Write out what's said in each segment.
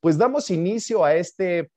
pues damos inicio a este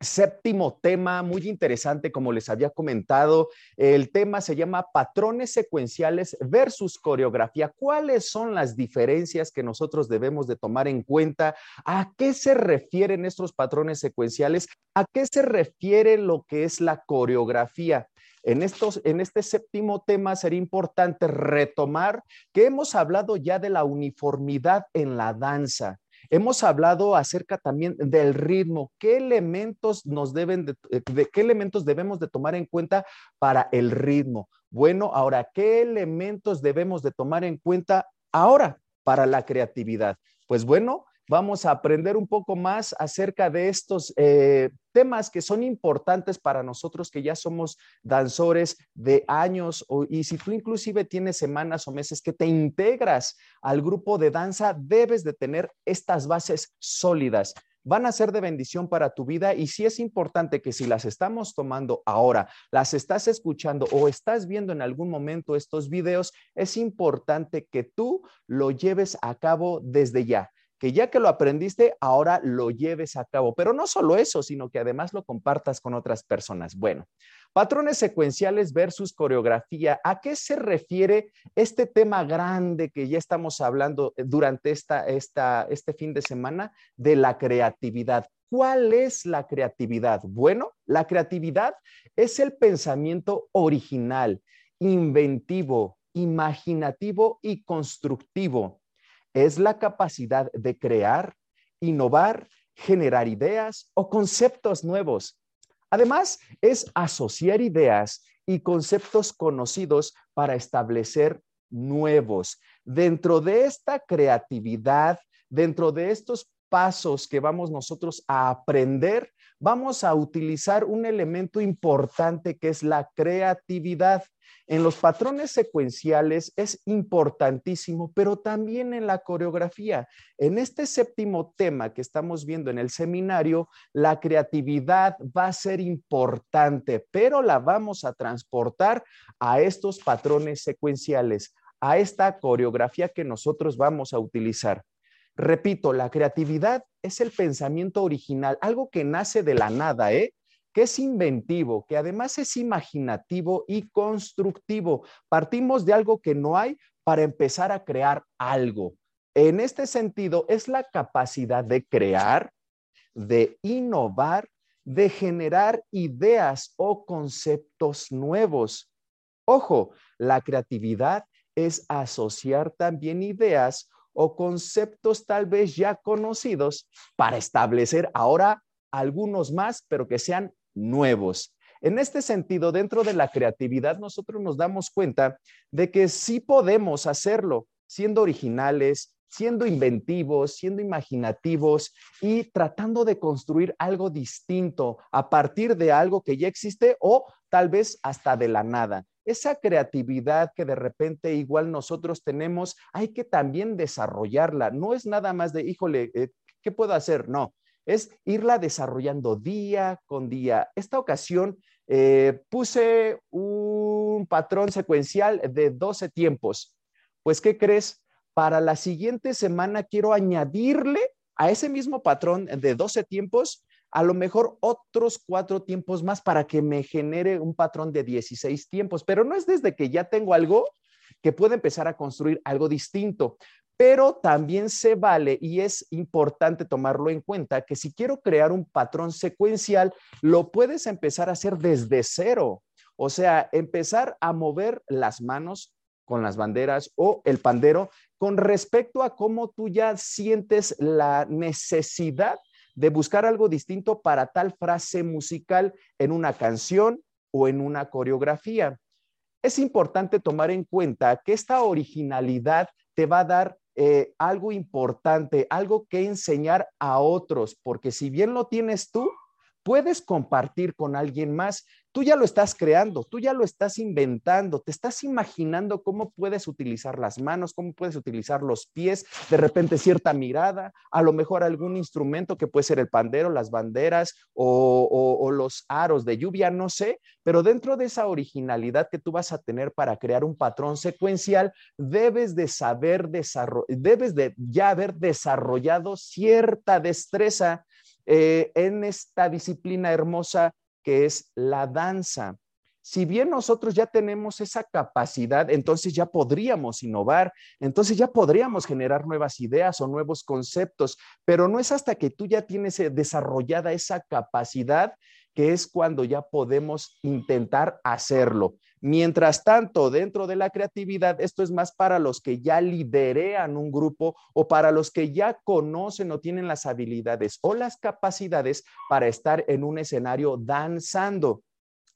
Séptimo tema, muy interesante, como les había comentado, el tema se llama patrones secuenciales versus coreografía. ¿Cuáles son las diferencias que nosotros debemos de tomar en cuenta? ¿A qué se refieren estos patrones secuenciales? ¿A qué se refiere lo que es la coreografía? En, estos, en este séptimo tema sería importante retomar que hemos hablado ya de la uniformidad en la danza. Hemos hablado acerca también del ritmo, qué elementos nos deben de, eh, de, qué elementos debemos de tomar en cuenta para el ritmo. Bueno, ahora, ¿qué elementos debemos de tomar en cuenta ahora para la creatividad? Pues bueno, vamos a aprender un poco más acerca de estos eh, temas que son importantes para nosotros que ya somos danzores de años y si tú inclusive tienes semanas o meses que te integras al grupo de danza, debes de tener estas bases sólidas. Van a ser de bendición para tu vida y sí es importante que si las estamos tomando ahora, las estás escuchando o estás viendo en algún momento estos videos, es importante que tú lo lleves a cabo desde ya que ya que lo aprendiste, ahora lo lleves a cabo. Pero no solo eso, sino que además lo compartas con otras personas. Bueno, patrones secuenciales versus coreografía. ¿A qué se refiere este tema grande que ya estamos hablando durante esta, esta, este fin de semana de la creatividad? ¿Cuál es la creatividad? Bueno, la creatividad es el pensamiento original, inventivo, imaginativo y constructivo es la capacidad de crear, innovar, generar ideas o conceptos nuevos. Además, es asociar ideas y conceptos conocidos para establecer nuevos. Dentro de esta creatividad, dentro de estos pasos que vamos nosotros a aprender, vamos a utilizar un elemento importante que es la creatividad. En los patrones secuenciales es importantísimo, pero también en la coreografía. En este séptimo tema que estamos viendo en el seminario, la creatividad va a ser importante, pero la vamos a transportar a estos patrones secuenciales, a esta coreografía que nosotros vamos a utilizar. Repito, la creatividad es el pensamiento original, algo que nace de la nada, ¿eh? Que es inventivo, que además es imaginativo y constructivo. Partimos de algo que no hay para empezar a crear algo. En este sentido, es la capacidad de crear, de innovar, de generar ideas o conceptos nuevos. Ojo, la creatividad es asociar también ideas o conceptos tal vez ya conocidos para establecer ahora algunos más, pero que sean nuevos. En este sentido, dentro de la creatividad, nosotros nos damos cuenta de que sí podemos hacerlo siendo originales, siendo inventivos, siendo imaginativos y tratando de construir algo distinto a partir de algo que ya existe o tal vez hasta de la nada esa creatividad que de repente igual nosotros tenemos, hay que también desarrollarla. No es nada más de, híjole, eh, ¿qué puedo hacer? No, es irla desarrollando día con día. Esta ocasión eh, puse un patrón secuencial de 12 tiempos. Pues, ¿qué crees? Para la siguiente semana quiero añadirle a ese mismo patrón de 12 tiempos a lo mejor otros cuatro tiempos más para que me genere un patrón de 16 tiempos, pero no es desde que ya tengo algo que pueda empezar a construir algo distinto, pero también se vale y es importante tomarlo en cuenta que si quiero crear un patrón secuencial, lo puedes empezar a hacer desde cero, o sea, empezar a mover las manos con las banderas o el pandero con respecto a cómo tú ya sientes la necesidad de buscar algo distinto para tal frase musical en una canción o en una coreografía. Es importante tomar en cuenta que esta originalidad te va a dar eh, algo importante, algo que enseñar a otros, porque si bien lo tienes tú, puedes compartir con alguien más. Tú ya lo estás creando, tú ya lo estás inventando, te estás imaginando cómo puedes utilizar las manos, cómo puedes utilizar los pies, de repente cierta mirada, a lo mejor algún instrumento que puede ser el pandero, las banderas o, los aros de lluvia, no sé, pero dentro de esa originalidad que tú vas a tener para crear un patrón secuencial, debes de saber desarrollar, debes de ya haber desarrollado cierta destreza eh, en esta disciplina hermosa que es la danza. Si bien nosotros ya tenemos esa capacidad, entonces ya podríamos innovar, entonces ya podríamos generar nuevas ideas o nuevos conceptos, pero no es hasta que tú ya tienes eh, desarrollada esa capacidad que es cuando ya podemos intentar hacerlo. Mientras tanto, dentro de la creatividad, esto es más para los que ya liderean un grupo o para los que ya conocen o tienen las habilidades o las capacidades para estar en un escenario danzando.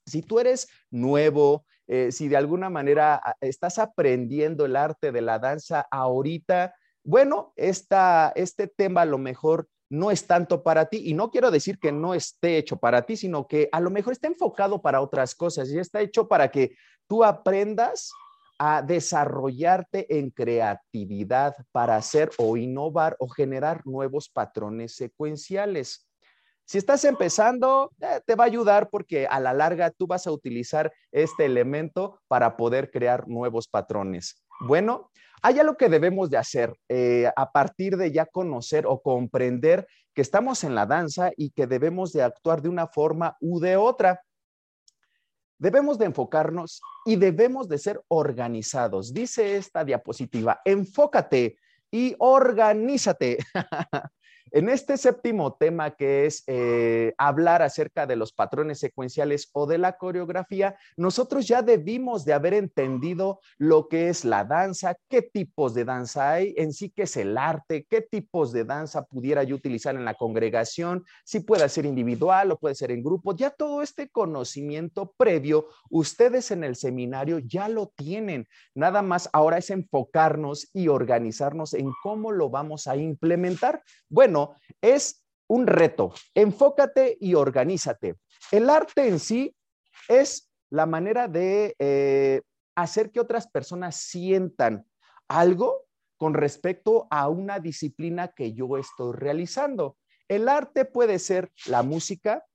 Si tú eres nuevo, eh, si de alguna manera ah, estás aprendiendo el arte de la danza ahorita, bueno, este tema a lo mejor no es tanto para ti. Y no quiero decir que no esté hecho para ti, sino que a lo mejor está enfocado para otras cosas y está hecho para que tú aprendas a desarrollarte en creatividad para hacer o innovar o generar nuevos patrones secuenciales. Si estás empezando, eh, te va a ayudar porque a la larga tú vas a utilizar este elemento para poder crear nuevos patrones. Bueno, hay algo que debemos de hacer eh, a partir de ya conocer o comprender que estamos en la danza y que debemos de actuar de una forma u de otra. Debemos de enfocarnos y debemos de ser organizados. Dice esta diapositiva, enfócate y organízate. En este séptimo tema que es eh, hablar acerca de los patrones secuenciales o de la coreografía, nosotros ya debimos de haber entendido lo que es la danza, qué tipos de danza hay, en sí qué es el arte, qué tipos de danza pudiera yo utilizar en la congregación, si puede ser individual o puede ser en grupo. Ya todo este conocimiento previo, ustedes en el seminario ya lo tienen. Nada más ahora es enfocarnos y organizarnos en cómo lo vamos a implementar. Bueno, es un reto. Enfócate y organízate. El arte en sí es la manera de eh, hacer que otras personas sientan algo con respecto a una disciplina que yo estoy realizando. El arte puede ser la música,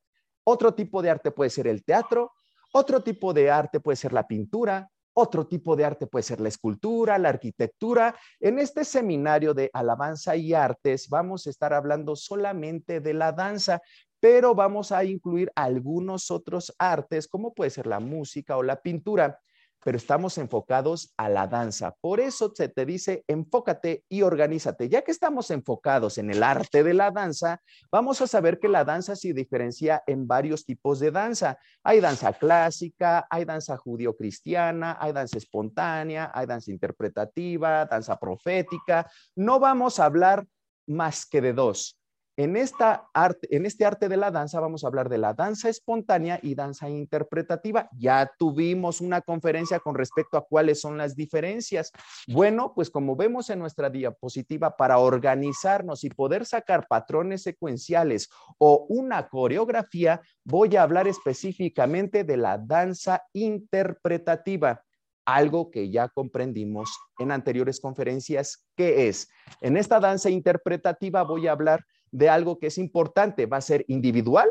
otro tipo de arte puede ser el teatro, otro tipo de arte puede ser la pintura, otro tipo de arte puede ser la escultura, la arquitectura. En este seminario de alabanza y artes vamos a estar hablando solamente de la danza, pero vamos a incluir algunos otros artes, como puede ser la música o la pintura pero estamos enfocados a la danza. Por eso se te dice, enfócate y organízate. Ya que estamos enfocados en el arte de la danza, vamos a saber que la danza se diferencia en varios tipos de danza. Hay danza clásica, hay danza judío-cristiana, hay danza espontánea, hay danza interpretativa, danza profética. No vamos a hablar más que de dos. En, este arte de la danza vamos a hablar de la danza espontánea y danza interpretativa. Ya tuvimos una conferencia con respecto a cuáles son las diferencias. Bueno, pues como vemos en nuestra diapositiva, para organizarnos y poder sacar patrones secuenciales o una coreografía, voy a hablar específicamente de la danza interpretativa algo que ya comprendimos en anteriores conferencias, ¿qué es? En esta danza interpretativa voy a hablar de algo que es importante. ¿Va a ser individual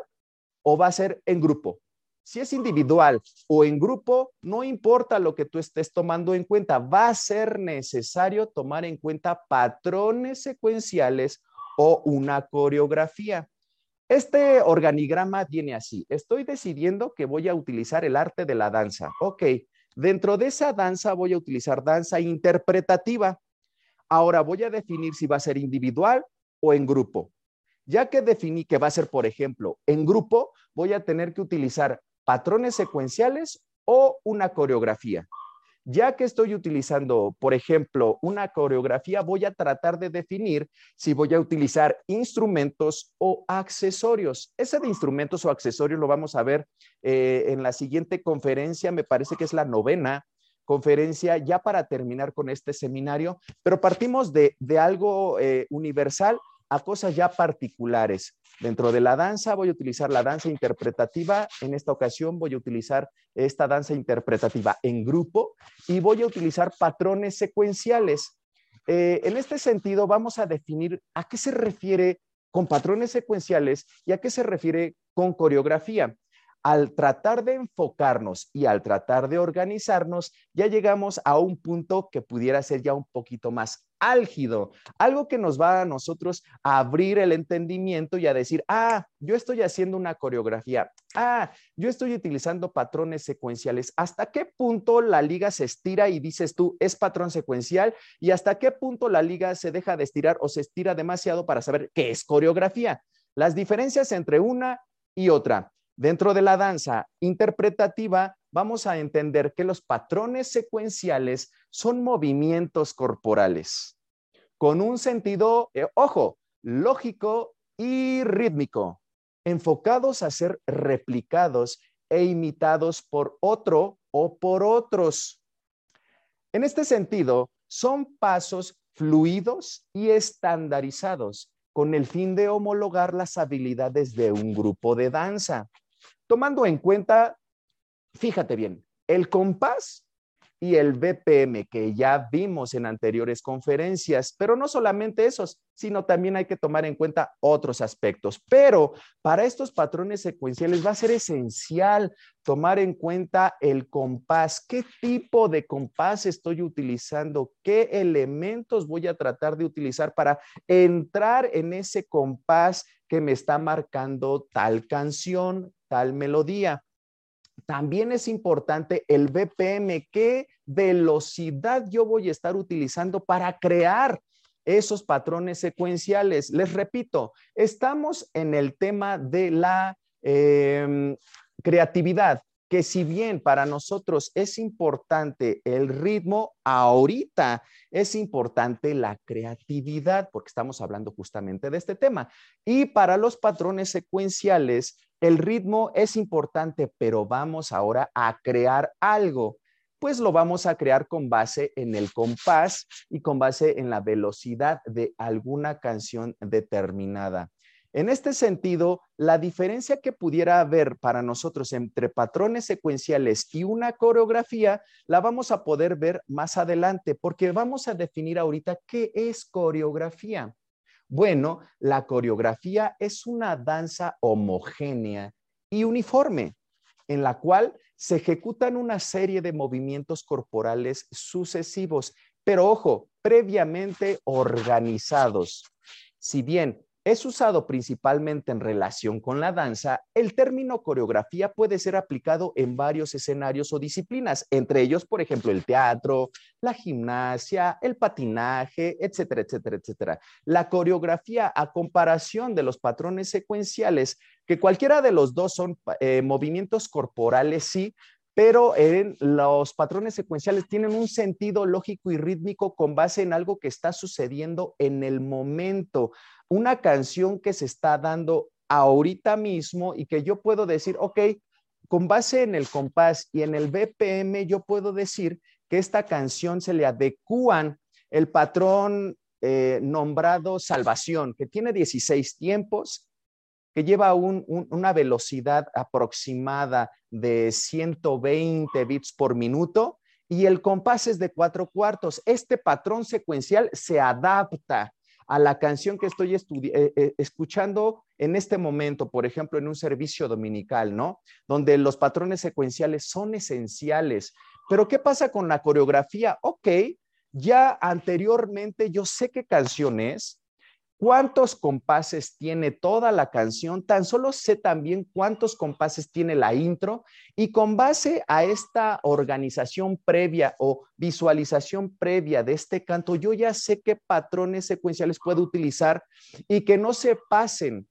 o va a ser en grupo? Si es individual o en grupo, no importa lo que tú estés tomando en cuenta, va a ser necesario tomar en cuenta patrones secuenciales o una coreografía. Este organigrama viene así. Estoy decidiendo que voy a utilizar el arte de la danza. Ok, dentro de esa danza voy a utilizar danza interpretativa. Ahora voy a definir si va a ser individual o en grupo. Ya que definí que va a ser, por ejemplo, en grupo, voy a tener que utilizar patrones secuenciales o una coreografía. Ya que estoy utilizando, por ejemplo, una coreografía, voy a tratar de definir si voy a utilizar instrumentos o accesorios. Ese de instrumentos o accesorios lo vamos a ver eh, en la siguiente conferencia, me parece que es la novena conferencia, ya para terminar con este seminario, pero partimos de, algo eh, universal a cosas ya particulares. Dentro de la danza voy a utilizar la danza interpretativa. En esta ocasión voy a utilizar esta danza interpretativa en grupo y voy a utilizar patrones secuenciales. Eh, en este sentido, vamos a definir a qué se refiere con patrones secuenciales y a qué se refiere con coreografía al tratar de enfocarnos y al tratar de organizarnos, ya llegamos a un punto que pudiera ser ya un poquito más álgido, algo que nos va a nosotros a abrir el entendimiento y a decir, ah, yo estoy haciendo una coreografía, ah, yo estoy utilizando patrones secuenciales. ¿Hasta qué punto la liga se estira y dices tú, es patrón secuencial? ¿Y hasta qué punto la liga se deja de estirar o se estira demasiado para saber qué es coreografía? Las diferencias entre una y otra. Dentro de la danza interpretativa, vamos a entender que los patrones secuenciales son movimientos corporales con un sentido, eh, ojo, lógico y rítmico, enfocados a ser replicados e imitados por otro o por otros. En este sentido, son pasos fluidos y estandarizados con el fin de homologar las habilidades de un grupo de danza tomando en cuenta, fíjate bien, el compás y el BPM que ya vimos en anteriores conferencias, pero no solamente esos, sino también hay que tomar en cuenta otros aspectos. Pero para estos patrones secuenciales va a ser esencial tomar en cuenta el compás, qué tipo de compás estoy utilizando, qué elementos voy a tratar de utilizar para entrar en ese compás que me está marcando tal canción, tal melodía. También es importante el BPM, qué velocidad yo voy a estar utilizando para crear esos patrones secuenciales. Les repito, estamos en el tema de la em, creatividad que si bien para nosotros es importante el ritmo, ahorita es importante la creatividad, porque estamos hablando justamente de este tema. Y para los patrones secuenciales, el ritmo es importante, pero vamos ahora a crear algo. Pues lo vamos a crear con base en el compás y con base en la velocidad de alguna canción determinada. En este sentido, la diferencia que pudiera haber para nosotros entre patrones secuenciales y una coreografía la vamos a poder ver más adelante porque vamos a definir ahorita qué es coreografía. Bueno, la coreografía es una danza homogénea y uniforme en la cual se ejecutan una serie de movimientos corporales sucesivos, pero ojo, previamente organizados. Si bien es usado principalmente en relación con la danza, el término coreografía puede ser aplicado en varios escenarios o disciplinas, entre ellos, por ejemplo, el teatro, la gimnasia, el patinaje, etcétera, etcétera, etcétera. La coreografía, a comparación de los patrones secuenciales, que cualquiera de los dos son eh, movimientos corporales, sí, pero los patrones secuenciales tienen un sentido lógico y rítmico con base en algo que está sucediendo en el momento una canción que se está dando ahorita mismo y que yo puedo decir, ok, con base en el compás y en el BPM, yo puedo decir que esta canción se le adecúan el patrón eh, nombrado Salvación, que tiene 16 tiempos, que lleva una velocidad aproximada de 120 bits por minuto y el compás es de cuatro cuartos. Este patrón secuencial se adapta a la canción que estoy eh, eh, escuchando en este momento, por ejemplo, en un servicio dominical, ¿no? Donde los patrones secuenciales son esenciales. Pero ¿qué pasa con la coreografía? Ok, ya anteriormente yo sé qué canción es, cuántos compases tiene toda la canción, tan solo sé también cuántos compases tiene la intro y con base a esta organización previa o visualización previa de este canto, yo ya sé qué patrones secuenciales puedo utilizar y que no se pasen,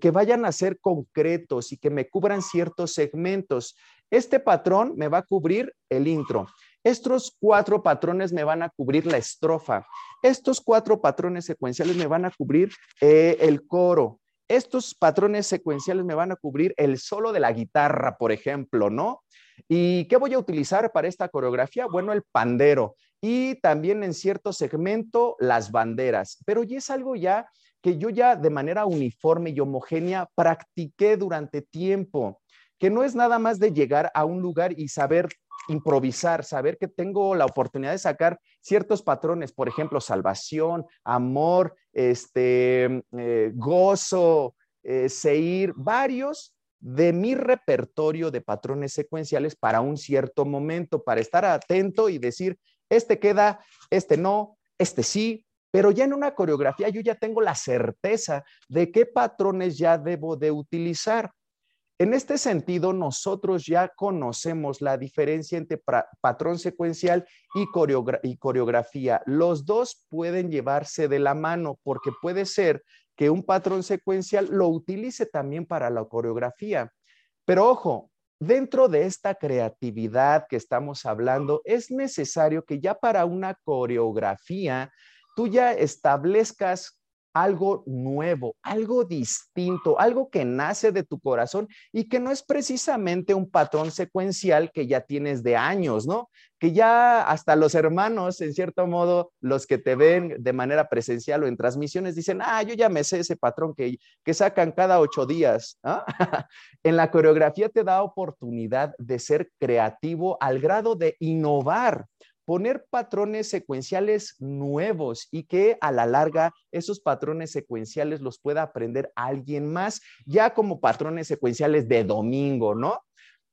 que vayan a ser concretos y que me cubran ciertos segmentos. Este patrón me va a cubrir el intro. Estos cuatro patrones me van a cubrir la estrofa. Estos cuatro patrones secuenciales me van a cubrir eh, el coro. Estos patrones secuenciales me van a cubrir el solo de la guitarra, por ejemplo, ¿no? ¿Y qué voy a utilizar para esta coreografía? Bueno, el pandero y también en cierto segmento las banderas, pero ya es algo ya que yo ya de manera uniforme y homogénea practiqué durante tiempo, que no es nada más de llegar a un lugar y saber improvisar, saber que tengo la oportunidad de sacar ciertos patrones, por ejemplo, salvación, amor, este, eh, gozo, eh, seir, varios de mi repertorio de patrones secuenciales para un cierto momento, para estar atento y decir, este queda, este no, este sí, pero ya en una coreografía yo ya tengo la certeza de qué patrones ya debo de utilizar. En este sentido, nosotros ya conocemos la diferencia entre patrón secuencial y, coreografía. Los dos pueden llevarse de la mano porque puede ser que un patrón secuencial lo utilice también para la coreografía. Pero ojo, dentro de esta creatividad que estamos hablando, es necesario que ya para una coreografía tú ya establezcas algo nuevo, algo distinto, algo que nace de tu corazón y que no es precisamente un patrón secuencial que ya tienes de años, ¿no? Que ya hasta los hermanos, en cierto modo, los que te ven de manera presencial o en transmisiones, dicen, ah, yo ya me sé ese patrón que, que sacan cada ocho días. en la coreografía te da oportunidad de ser creativo al grado de innovar poner patrones secuenciales nuevos y que a la larga esos patrones secuenciales los pueda aprender alguien más, ya como patrones secuenciales de domingo, ¿no?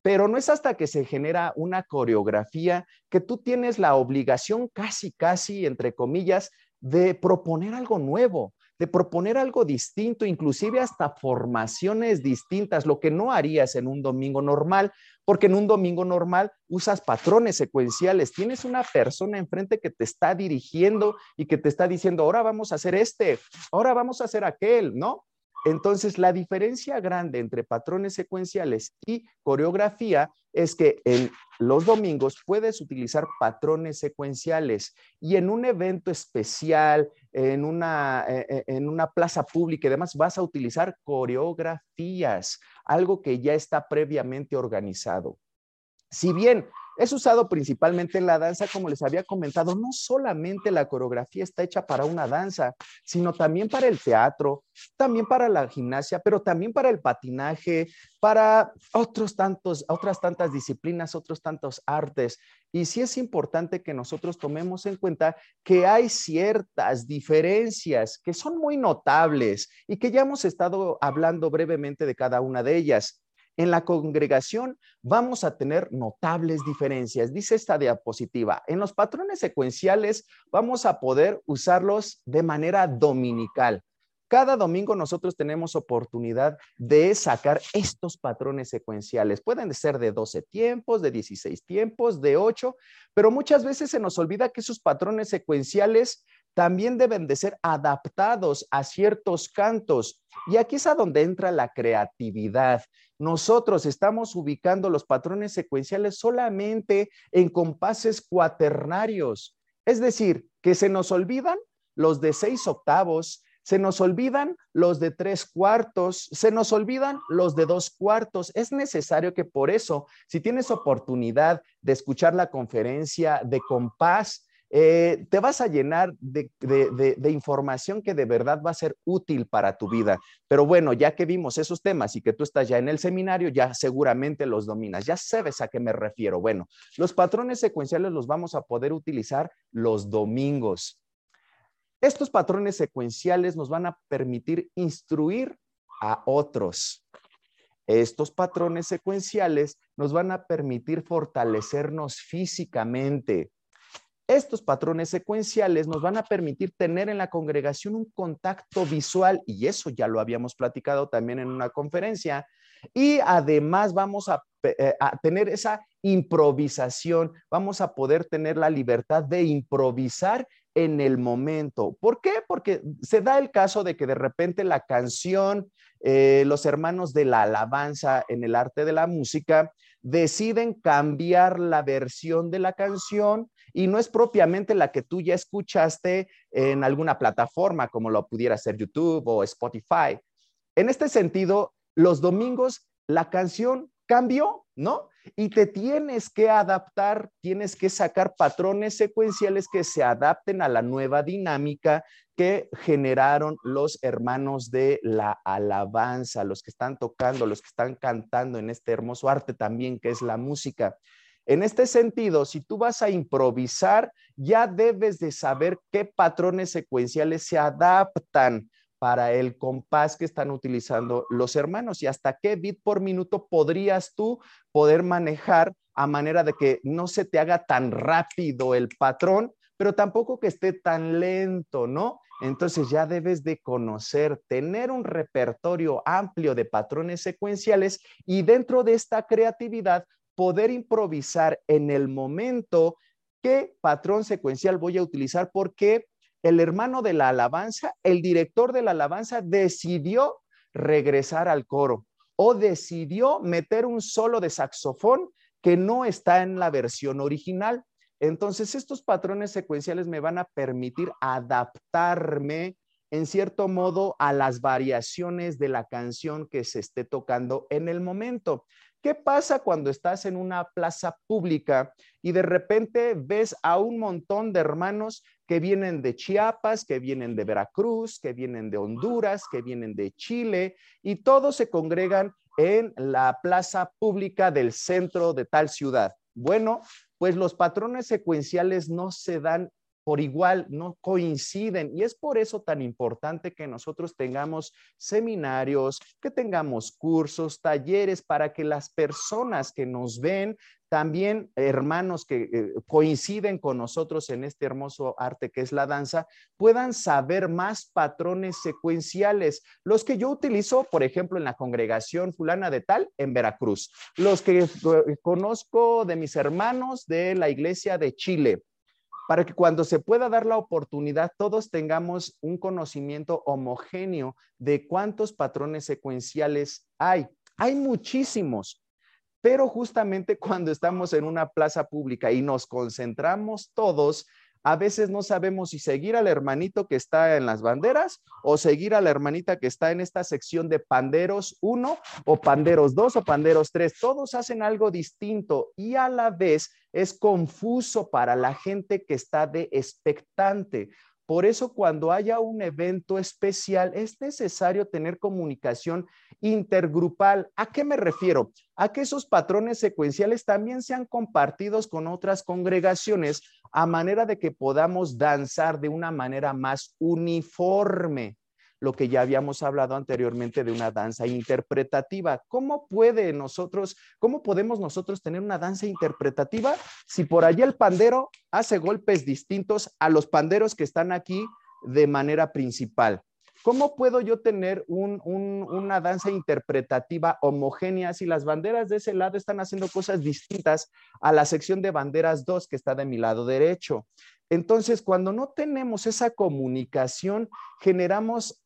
Pero no es hasta que se genera una coreografía que tú tienes la obligación casi, casi, entre comillas, de proponer algo nuevo, de proponer algo distinto, inclusive hasta formaciones distintas, lo que no harías en un domingo normal, porque en un domingo normal usas patrones secuenciales, tienes una persona enfrente que te está dirigiendo y que te está diciendo, ahora vamos a hacer este, ahora vamos a hacer aquel, ¿no? Entonces, la diferencia grande entre patrones secuenciales y coreografía es que en los domingos puedes utilizar patrones secuenciales y en un evento especial, en una, eh, eh, en una plaza pública y demás, vas a utilizar coreografías, algo que ya está previamente organizado. Si bien es usado principalmente en la danza, como les había comentado, no solamente la coreografía está hecha para una danza, sino también para el teatro, también para la gimnasia, pero también para el patinaje, para otros tantos, otras tantas disciplinas, otros tantos artes. Y sí es importante que nosotros tomemos en cuenta que hay ciertas diferencias que son muy notables y que ya hemos estado hablando brevemente de cada una de ellas. En la congregación vamos a tener notables diferencias. Dice esta diapositiva, en los patrones secuenciales vamos a poder usarlos de manera dominical. Cada domingo nosotros tenemos oportunidad de sacar estos patrones secuenciales. Pueden ser de 12 tiempos, de 16 tiempos, de 8, pero muchas veces se nos olvida que esos patrones secuenciales también deben de ser adaptados a ciertos cantos. Y aquí es a donde entra la creatividad. Nosotros estamos ubicando los patrones secuenciales solamente en compases cuaternarios, es decir, que se nos olvidan los de seis octavos, se nos olvidan los de tres cuartos, se nos olvidan los de dos cuartos. Es necesario que por eso, si tienes oportunidad de escuchar la conferencia de compás, eh, te vas a llenar de, información que de verdad va a ser útil para tu vida. Pero bueno, ya que vimos esos temas y que tú estás ya en el seminario, ya seguramente los dominas, ya sabes a qué me refiero. Bueno, los patrones secuenciales los vamos a poder utilizar los domingos. Estos patrones secuenciales nos van a permitir instruir a otros. Estos patrones secuenciales nos van a permitir fortalecernos físicamente, estos patrones secuenciales nos van a permitir tener en la congregación un contacto visual y eso ya lo habíamos platicado también en una conferencia. Y además vamos a, eh, tener esa improvisación, vamos a poder tener la libertad de improvisar en el momento. ¿Por qué? Porque se da el caso de que de repente la canción, eh, los hermanos de la alabanza en el arte de la música deciden cambiar la versión de la canción y no es propiamente la que tú ya escuchaste en alguna plataforma como lo pudiera ser YouTube o Spotify. En este sentido, los domingos la canción cambió, ¿no? Y te tienes que adaptar, tienes que sacar patrones secuenciales que se adapten a la nueva dinámica que generaron los hermanos de la alabanza, los que están tocando, los que están cantando en este hermoso arte también que es la música. En este sentido, si tú vas a improvisar, ya debes de saber qué patrones secuenciales se adaptan para el compás que están utilizando los hermanos y hasta qué bit por minuto podrías tú poder manejar a manera de que no se te haga tan rápido el patrón, pero tampoco que esté tan lento, ¿no? Entonces ya debes de conocer, tener un repertorio amplio de patrones secuenciales y dentro de esta creatividad poder improvisar en el momento qué patrón secuencial voy a utilizar porque el hermano de la alabanza, el director de la alabanza decidió regresar al coro o decidió meter un solo de saxofón que no está en la versión original. Entonces, estos patrones secuenciales me van a permitir adaptarme en cierto modo a las variaciones de la canción que se esté tocando en el momento. ¿Qué pasa cuando estás en una plaza pública y de repente ves a un montón de hermanos que vienen de Chiapas, que vienen de Veracruz, que vienen de Honduras, que vienen de Chile y todos se congregan en la plaza pública del centro de tal ciudad? Bueno, pues los patrones secuenciales no se dan por igual no coinciden. Y es por eso tan importante que nosotros tengamos seminarios, que tengamos cursos, talleres para que las personas que nos ven, también hermanos que eh, coinciden con nosotros en este hermoso arte que es la danza, puedan saber más patrones secuenciales, los que yo utilizo, por ejemplo, en la congregación fulana de tal en Veracruz, los que eh, conozco de mis hermanos de la iglesia de Chile para que cuando se pueda dar la oportunidad todos tengamos un conocimiento homogéneo de cuántos patrones secuenciales hay. Hay muchísimos, pero justamente cuando estamos en una plaza pública y nos concentramos todos, a veces no sabemos si seguir al hermanito que está en las banderas o seguir a la hermanita que está en esta sección de panderos 1 o panderos 2 o panderos 3. Todos hacen algo distinto y a la vez es confuso para la gente que está de expectante. Por eso cuando haya un evento especial es necesario tener comunicación intergrupal. ¿A qué me refiero? A que esos patrones secuenciales también sean compartidos con otras congregaciones a manera de que podamos danzar de una manera más uniforme lo que ya habíamos hablado anteriormente de una danza interpretativa. ¿Cómo puede nosotros, cómo podemos nosotros tener una danza interpretativa si por allá el pandero hace golpes distintos a los panderos que están aquí de manera principal? ¿Cómo puedo yo tener una danza interpretativa homogénea si las banderas de ese lado están haciendo cosas distintas a la sección de banderas 2 que está de mi lado derecho? Entonces, cuando no tenemos esa comunicación, generamos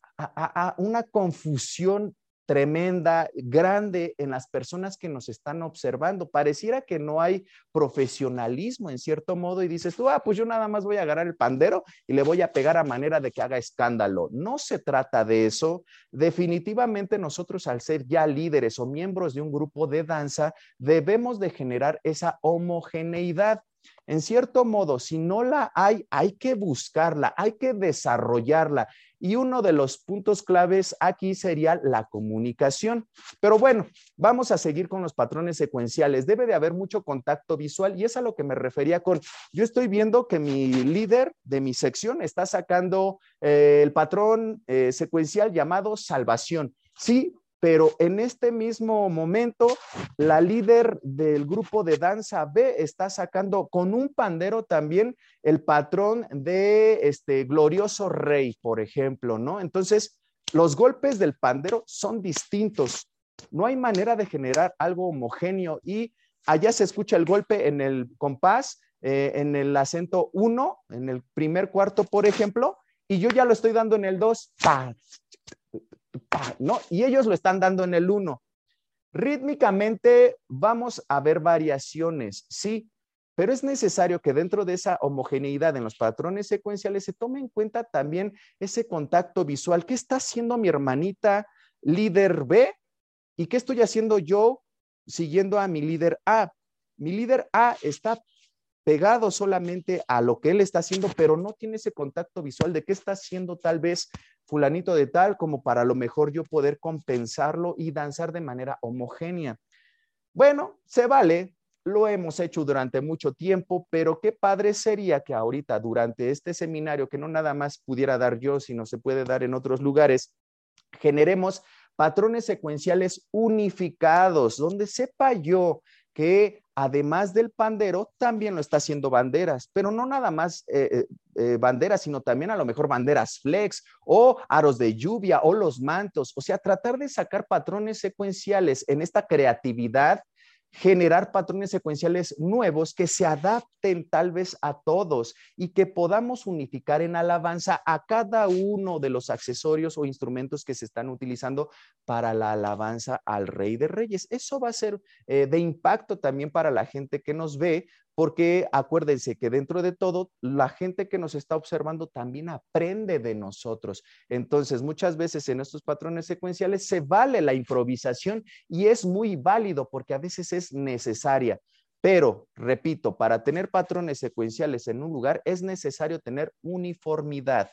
una confusión tremenda, grande en las personas que nos están observando. Pareciera que no hay profesionalismo en cierto modo y dices tú, ah, pues yo nada más voy a agarrar el pandero y le voy a pegar a manera de que haga escándalo. No se trata de eso. Definitivamente nosotros al ser ya líderes o miembros de un grupo de danza, debemos de generar esa homogeneidad. En cierto modo, si no la hay, hay que buscarla, hay que desarrollarla. Y uno de los puntos claves aquí sería la comunicación. Pero bueno, vamos a seguir con los patrones secuenciales. Debe de haber mucho contacto visual y es a lo que me refería con, yo estoy viendo que mi líder de mi sección está sacando eh, el patrón eh, secuencial llamado salvación. Sí, pero en este mismo momento la líder del grupo de danza B está sacando con un pandero también el patrón de este glorioso rey, por ejemplo, ¿no? Entonces, los golpes del pandero son distintos. No hay manera de generar algo homogéneo y allá se escucha el golpe en el compás, eh, en el acento 1, en el primer cuarto, por ejemplo, y yo ya lo estoy dando en el 2. ¿No? Y ellos lo están dando en el 1. Rítmicamente vamos a ver variaciones, sí, pero es necesario que dentro de esa homogeneidad en los patrones secuenciales se tome en cuenta también ese contacto visual. ¿Qué está haciendo mi hermanita líder B? ¿Y qué estoy haciendo yo siguiendo a mi líder A. Mi líder A está pegado solamente a lo que él está haciendo, pero no tiene ese contacto visual de qué está haciendo tal vez fulanito de tal, como para lo mejor yo poder compensarlo y danzar de manera homogénea. Bueno, se vale, lo hemos hecho durante mucho tiempo, pero qué padre sería que ahorita durante este seminario, que no nada más pudiera dar yo, sino se puede dar en otros lugares, generemos patrones secuenciales unificados, donde sepa yo que además del pandero, también lo está haciendo banderas, pero no nada más eh, eh, eh, banderas, sino también a lo mejor banderas flex o aros de lluvia o los mantos. O sea, tratar de sacar patrones secuenciales en esta creatividad generar patrones secuenciales nuevos que se adapten tal vez a todos y que podamos unificar en alabanza a cada uno de los accesorios o instrumentos que se están utilizando para la alabanza al Rey de Reyes. Eso va a ser eh, de impacto también para la gente que nos ve, porque acuérdense que dentro de todo, la gente que nos está observando también aprende de nosotros. Entonces, muchas veces en estos patrones secuenciales se vale la improvisación y es muy válido porque a veces es necesaria. Pero, repito, para tener patrones secuenciales en un lugar es necesario tener uniformidad.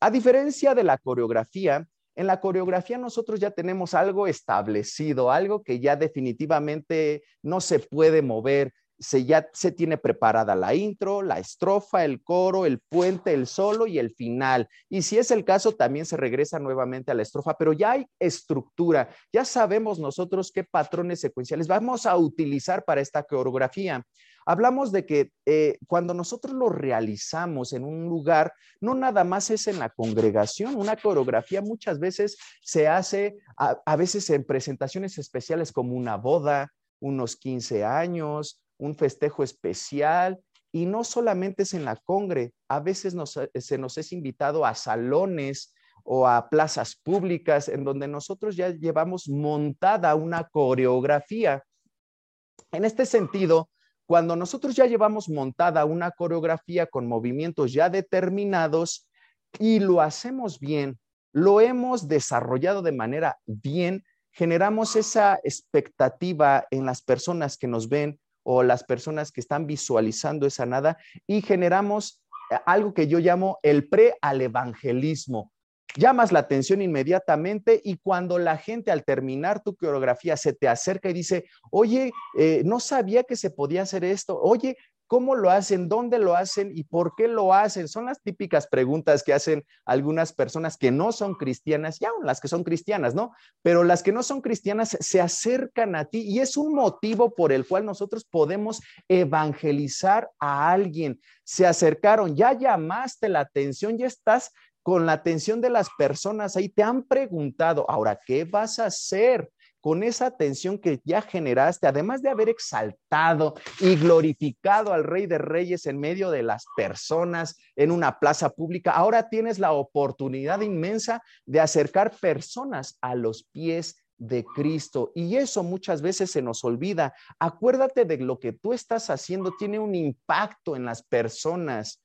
A diferencia de la coreografía, en la coreografía nosotros ya tenemos algo establecido, algo que ya definitivamente no se puede mover, se ya se tiene preparada la intro, la estrofa, el coro, el puente, el solo y el final. Y si es el caso, también se regresa nuevamente a la estrofa, pero ya hay estructura, ya sabemos nosotros qué patrones secuenciales vamos a utilizar para esta coreografía. Hablamos de que eh, cuando nosotros lo realizamos en un lugar, no nada más es en la congregación, una coreografía muchas veces se hace a veces en presentaciones especiales como una boda, unos 15 años, un festejo especial y no solamente es en la congre, a veces eh, se nos es invitado a salones o a plazas públicas en donde nosotros ya llevamos montada una coreografía. En este sentido, cuando nosotros ya llevamos montada una coreografía con movimientos ya determinados y lo hacemos bien, lo hemos desarrollado de manera bien, generamos esa expectativa en las personas que nos ven o las personas que están visualizando esa nada y generamos eh, algo que yo llamo el pre al evangelismo. Llamas la atención inmediatamente y cuando la gente al terminar tu coreografía se te acerca y dice, oye, eh, no sabía que se podía hacer esto, oye, ¿Cómo lo hacen? ¿Dónde lo hacen? ¿Y por qué lo hacen? Son las típicas preguntas que hacen algunas personas que no son cristianas, y aún las que son cristianas, ¿no? Pero las que no son cristianas se acercan a ti y es un motivo por el cual nosotros podemos evangelizar a alguien. Se acercaron, ya llamaste la atención, ya estás con la atención de las personas ahí, te han preguntado, ahora, ¿qué vas a hacer? Con esa atención que ya generaste, además de haber exaltado y glorificado al Rey de Reyes en medio de las personas en una plaza pública, ahora tienes la oportunidad inmensa de acercar personas a los pies de Cristo. Y eso muchas veces se nos olvida. Acuérdate de lo que tú estás haciendo tiene un impacto en las personas.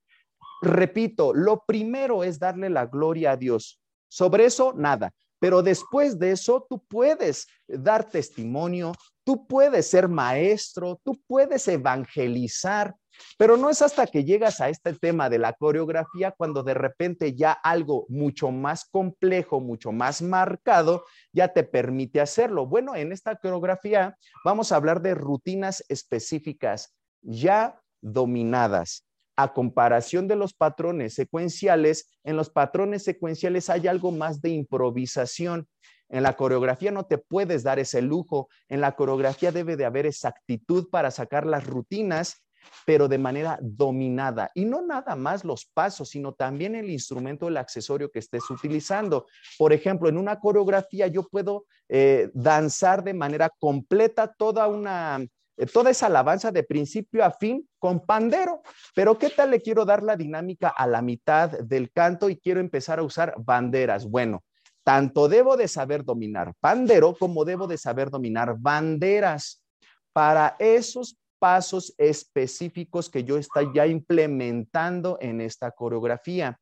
Repito, lo primero es darle la gloria a Dios. Sobre eso, nada. Pero después de eso, tú puedes dar testimonio, tú puedes ser maestro, tú puedes evangelizar, pero no es hasta que llegas a este tema de la coreografía cuando de repente ya algo mucho más complejo, mucho más marcado, ya te permite hacerlo. Bueno, en esta coreografía vamos a hablar de rutinas específicas ya dominadas a comparación de los patrones secuenciales, en los patrones secuenciales hay algo más de improvisación. En la coreografía no te puedes dar ese lujo. En la coreografía debe de haber exactitud para sacar las rutinas, pero de manera dominada. Y no nada más los pasos, sino también el instrumento, el accesorio que estés utilizando. Por ejemplo, en una coreografía yo puedo eh, danzar de manera completa toda una toda esa alabanza de principio a fin con pandero. Pero ¿qué tal le quiero dar la dinámica a la mitad del canto y quiero empezar a usar banderas? Bueno, tanto debo de saber dominar pandero como debo de saber dominar banderas para esos pasos específicos que yo estoy ya implementando en esta coreografía.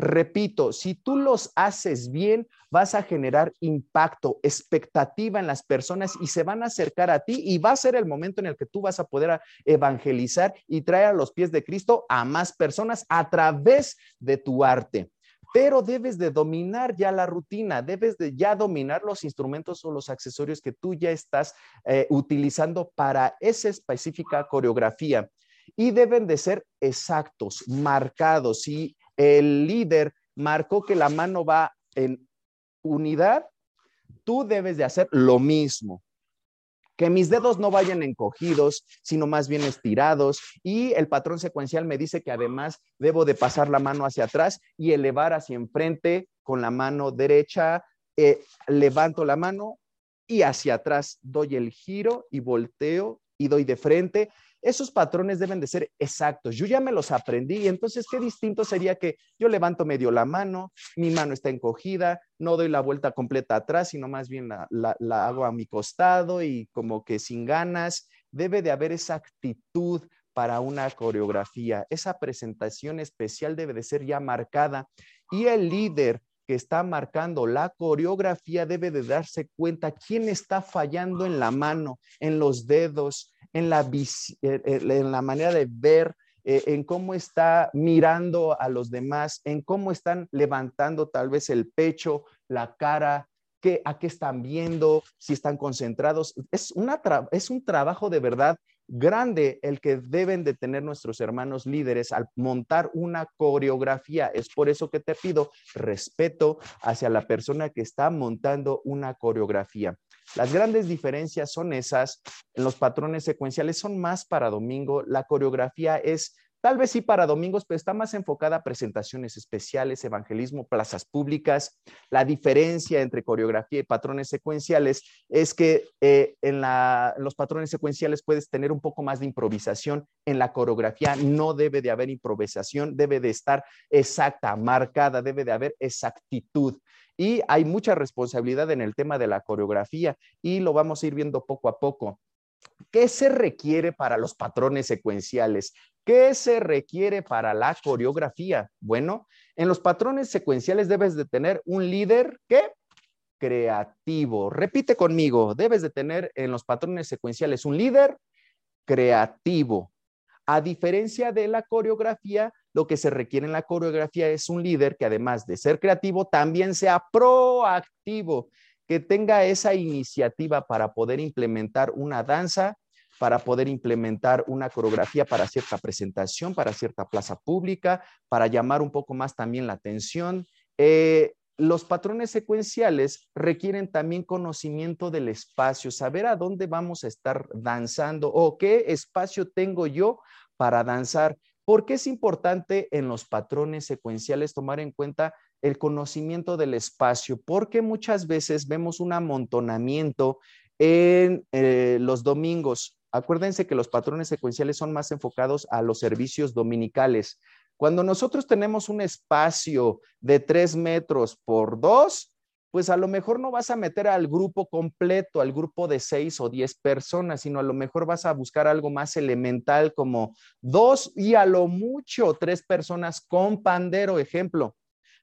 Repito, si tú los haces bien, vas a generar impacto, expectativa en las personas y se van a acercar a ti y va a ser el momento en el que tú vas a poder evangelizar y traer a los pies de Cristo a más personas a través de tu arte pero debes de dominar ya la rutina, debes de ya dominar los instrumentos o los accesorios que tú ya estás eh, utilizando para esa específica coreografía y deben de ser exactos, marcados. Si el líder marcó que la mano va en unidad, tú debes de hacer lo mismo. Que mis dedos no vayan encogidos, sino más bien estirados. Y el patrón secuencial me dice que además debo de pasar la mano hacia atrás y elevar hacia enfrente con la mano derecha. Eh, levanto la mano y hacia atrás doy el giro y volteo y doy de frente esos patrones deben de ser exactos. Yo ya me los aprendí, entonces qué distinto sería que yo levanto medio la mano, mi mano está encogida, no doy la vuelta completa atrás, sino más bien la, hago a mi costado y como que sin ganas. Debe de haber esa actitud para una coreografía. Esa presentación especial debe de ser ya marcada y el líder que está marcando la coreografía debe de darse cuenta quién está fallando en la mano, en los dedos, en la, eh, eh, en la manera de ver, eh, en cómo está mirando a los demás, en cómo están levantando tal vez el pecho, la cara, qué, a qué están viendo, si están concentrados. Es, una es un trabajo de verdad grande el que deben de tener nuestros hermanos líderes al montar una coreografía. Es por eso que te pido respeto hacia la persona que está montando una coreografía. Las grandes diferencias son esas. En los patrones secuenciales son más para domingo. La coreografía es Tal vez sí para domingos, pero está más enfocada a presentaciones especiales, evangelismo, plazas públicas. La diferencia entre coreografía y patrones secuenciales es que eh, en, los patrones secuenciales puedes tener un poco más de improvisación. En la coreografía no debe de haber improvisación, debe de estar exacta, marcada, debe de haber exactitud. Y hay mucha responsabilidad en el tema de la coreografía y lo vamos a ir viendo poco a poco. ¿Qué se requiere para los patrones secuenciales? ¿Qué se requiere para la coreografía? Bueno, en los patrones secuenciales debes de tener un líder que creativo. Repite conmigo, debes de tener en los patrones secuenciales un líder creativo. A diferencia de la coreografía, lo que se requiere en la coreografía es un líder que además de ser creativo, también sea proactivo, que tenga esa iniciativa para poder implementar una danza, para poder implementar una coreografía para cierta presentación, para cierta plaza pública, para llamar un poco más también la atención. Eh, los patrones secuenciales requieren también conocimiento del espacio, saber a dónde vamos a estar danzando o qué espacio tengo yo para danzar. ¿Por qué es importante en los patrones secuenciales tomar en cuenta el conocimiento del espacio? Porque muchas veces vemos un amontonamiento en eh, los domingos. Acuérdense que los patrones secuenciales son más enfocados a los servicios dominicales. Cuando nosotros tenemos un espacio de tres metros por dos, pues a lo mejor no vas a meter al grupo completo, al grupo de seis o diez personas, sino a lo mejor vas a buscar algo más elemental como dos y a lo mucho tres personas con pandero, ejemplo.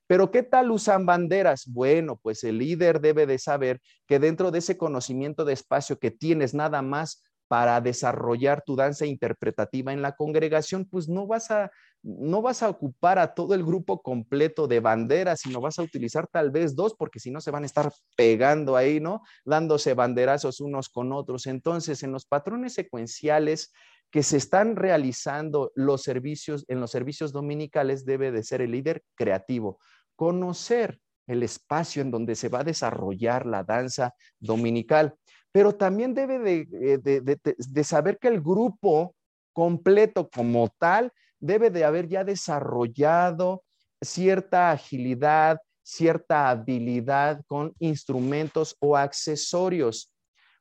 Pero ¿qué tal usan banderas? Bueno, pues el líder debe de saber que dentro de ese conocimiento de espacio que tienes nada más para desarrollar tu danza interpretativa en la congregación, pues no vas a no vas a ocupar a todo el grupo completo de banderas, sino vas a utilizar tal vez dos, porque si no se van a estar pegando ahí, ¿no? Dándose banderazos unos con otros. Entonces, en los patrones secuenciales que se están realizando los servicios, en los servicios dominicales, debe de ser el líder creativo. Conocer el espacio en donde se va a desarrollar la danza dominical pero también debe eh, de, saber que el grupo completo como tal debe de haber ya desarrollado cierta agilidad, cierta habilidad con instrumentos o accesorios.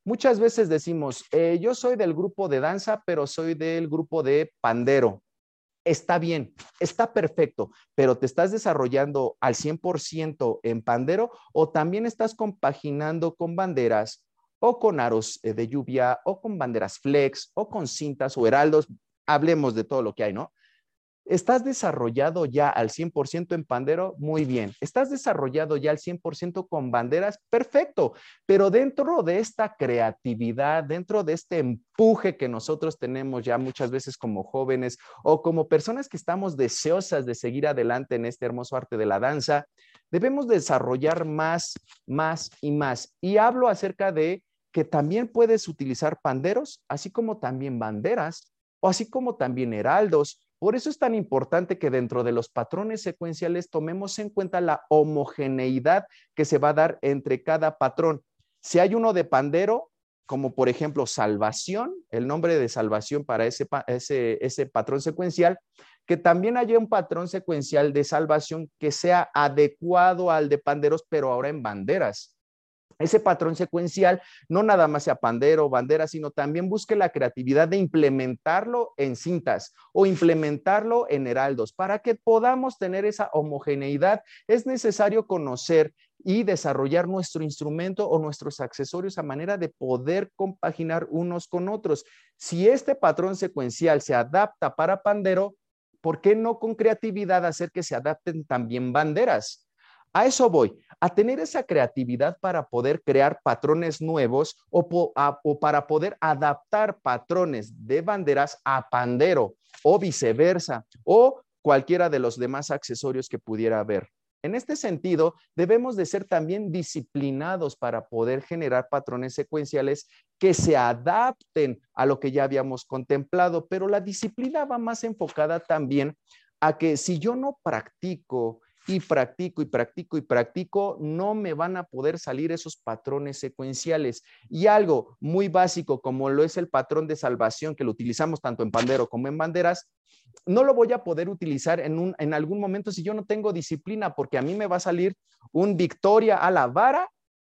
Muchas veces decimos, eh, yo soy del grupo de danza, pero soy del grupo de pandero. Está bien, está perfecto, pero te estás desarrollando al 100% en pandero o también estás compaginando con banderas o con aros eh, de lluvia, o con banderas flex, o con cintas o heraldos, hablemos de todo lo que hay, ¿no? ¿Estás desarrollado ya al 100% en pandero? Muy bien. ¿Estás desarrollado ya al 100% con banderas? Perfecto. Pero dentro de esta creatividad, dentro de este empuje que nosotros tenemos ya muchas veces como jóvenes o como personas que estamos deseosas de seguir adelante en este hermoso arte de la danza, debemos desarrollar más, más y más. Y hablo acerca de que también puedes utilizar panderos, así como también banderas, o así como también heraldos, por eso es tan importante que dentro de los patrones secuenciales tomemos en cuenta la homogeneidad que se va a dar entre cada patrón. Si hay uno de pandero, como por ejemplo salvación, el nombre de salvación para ese, ese, ese patrón secuencial, que también haya un patrón secuencial de salvación que sea adecuado al de panderos, pero ahora en banderas ese patrón secuencial no nada más sea pandero, bandera, sino también busque la creatividad de implementarlo en cintas o implementarlo en heraldos. Para que podamos tener esa homogeneidad, es necesario conocer y desarrollar nuestro instrumento o nuestros accesorios a manera de poder compaginar unos con otros. Si este patrón secuencial se adapta para pandero, ¿por qué no con creatividad hacer que se adapten también banderas? A eso voy, a tener esa creatividad para poder crear patrones nuevos o, para poder adaptar patrones de banderas a pandero o viceversa o cualquiera de los demás accesorios que pudiera haber. En este sentido, debemos de ser también disciplinados para poder generar patrones secuenciales que se adapten a lo que ya habíamos contemplado, pero la disciplina va más enfocada también a que si yo no practico y practico y practico y practico, no me van a poder salir esos patrones secuenciales. Y algo muy básico como lo es el patrón de salvación que lo utilizamos tanto en pandero como en banderas, no lo voy a poder utilizar en, un, en algún momento si yo no tengo disciplina, porque a mí me va a salir un victoria a la vara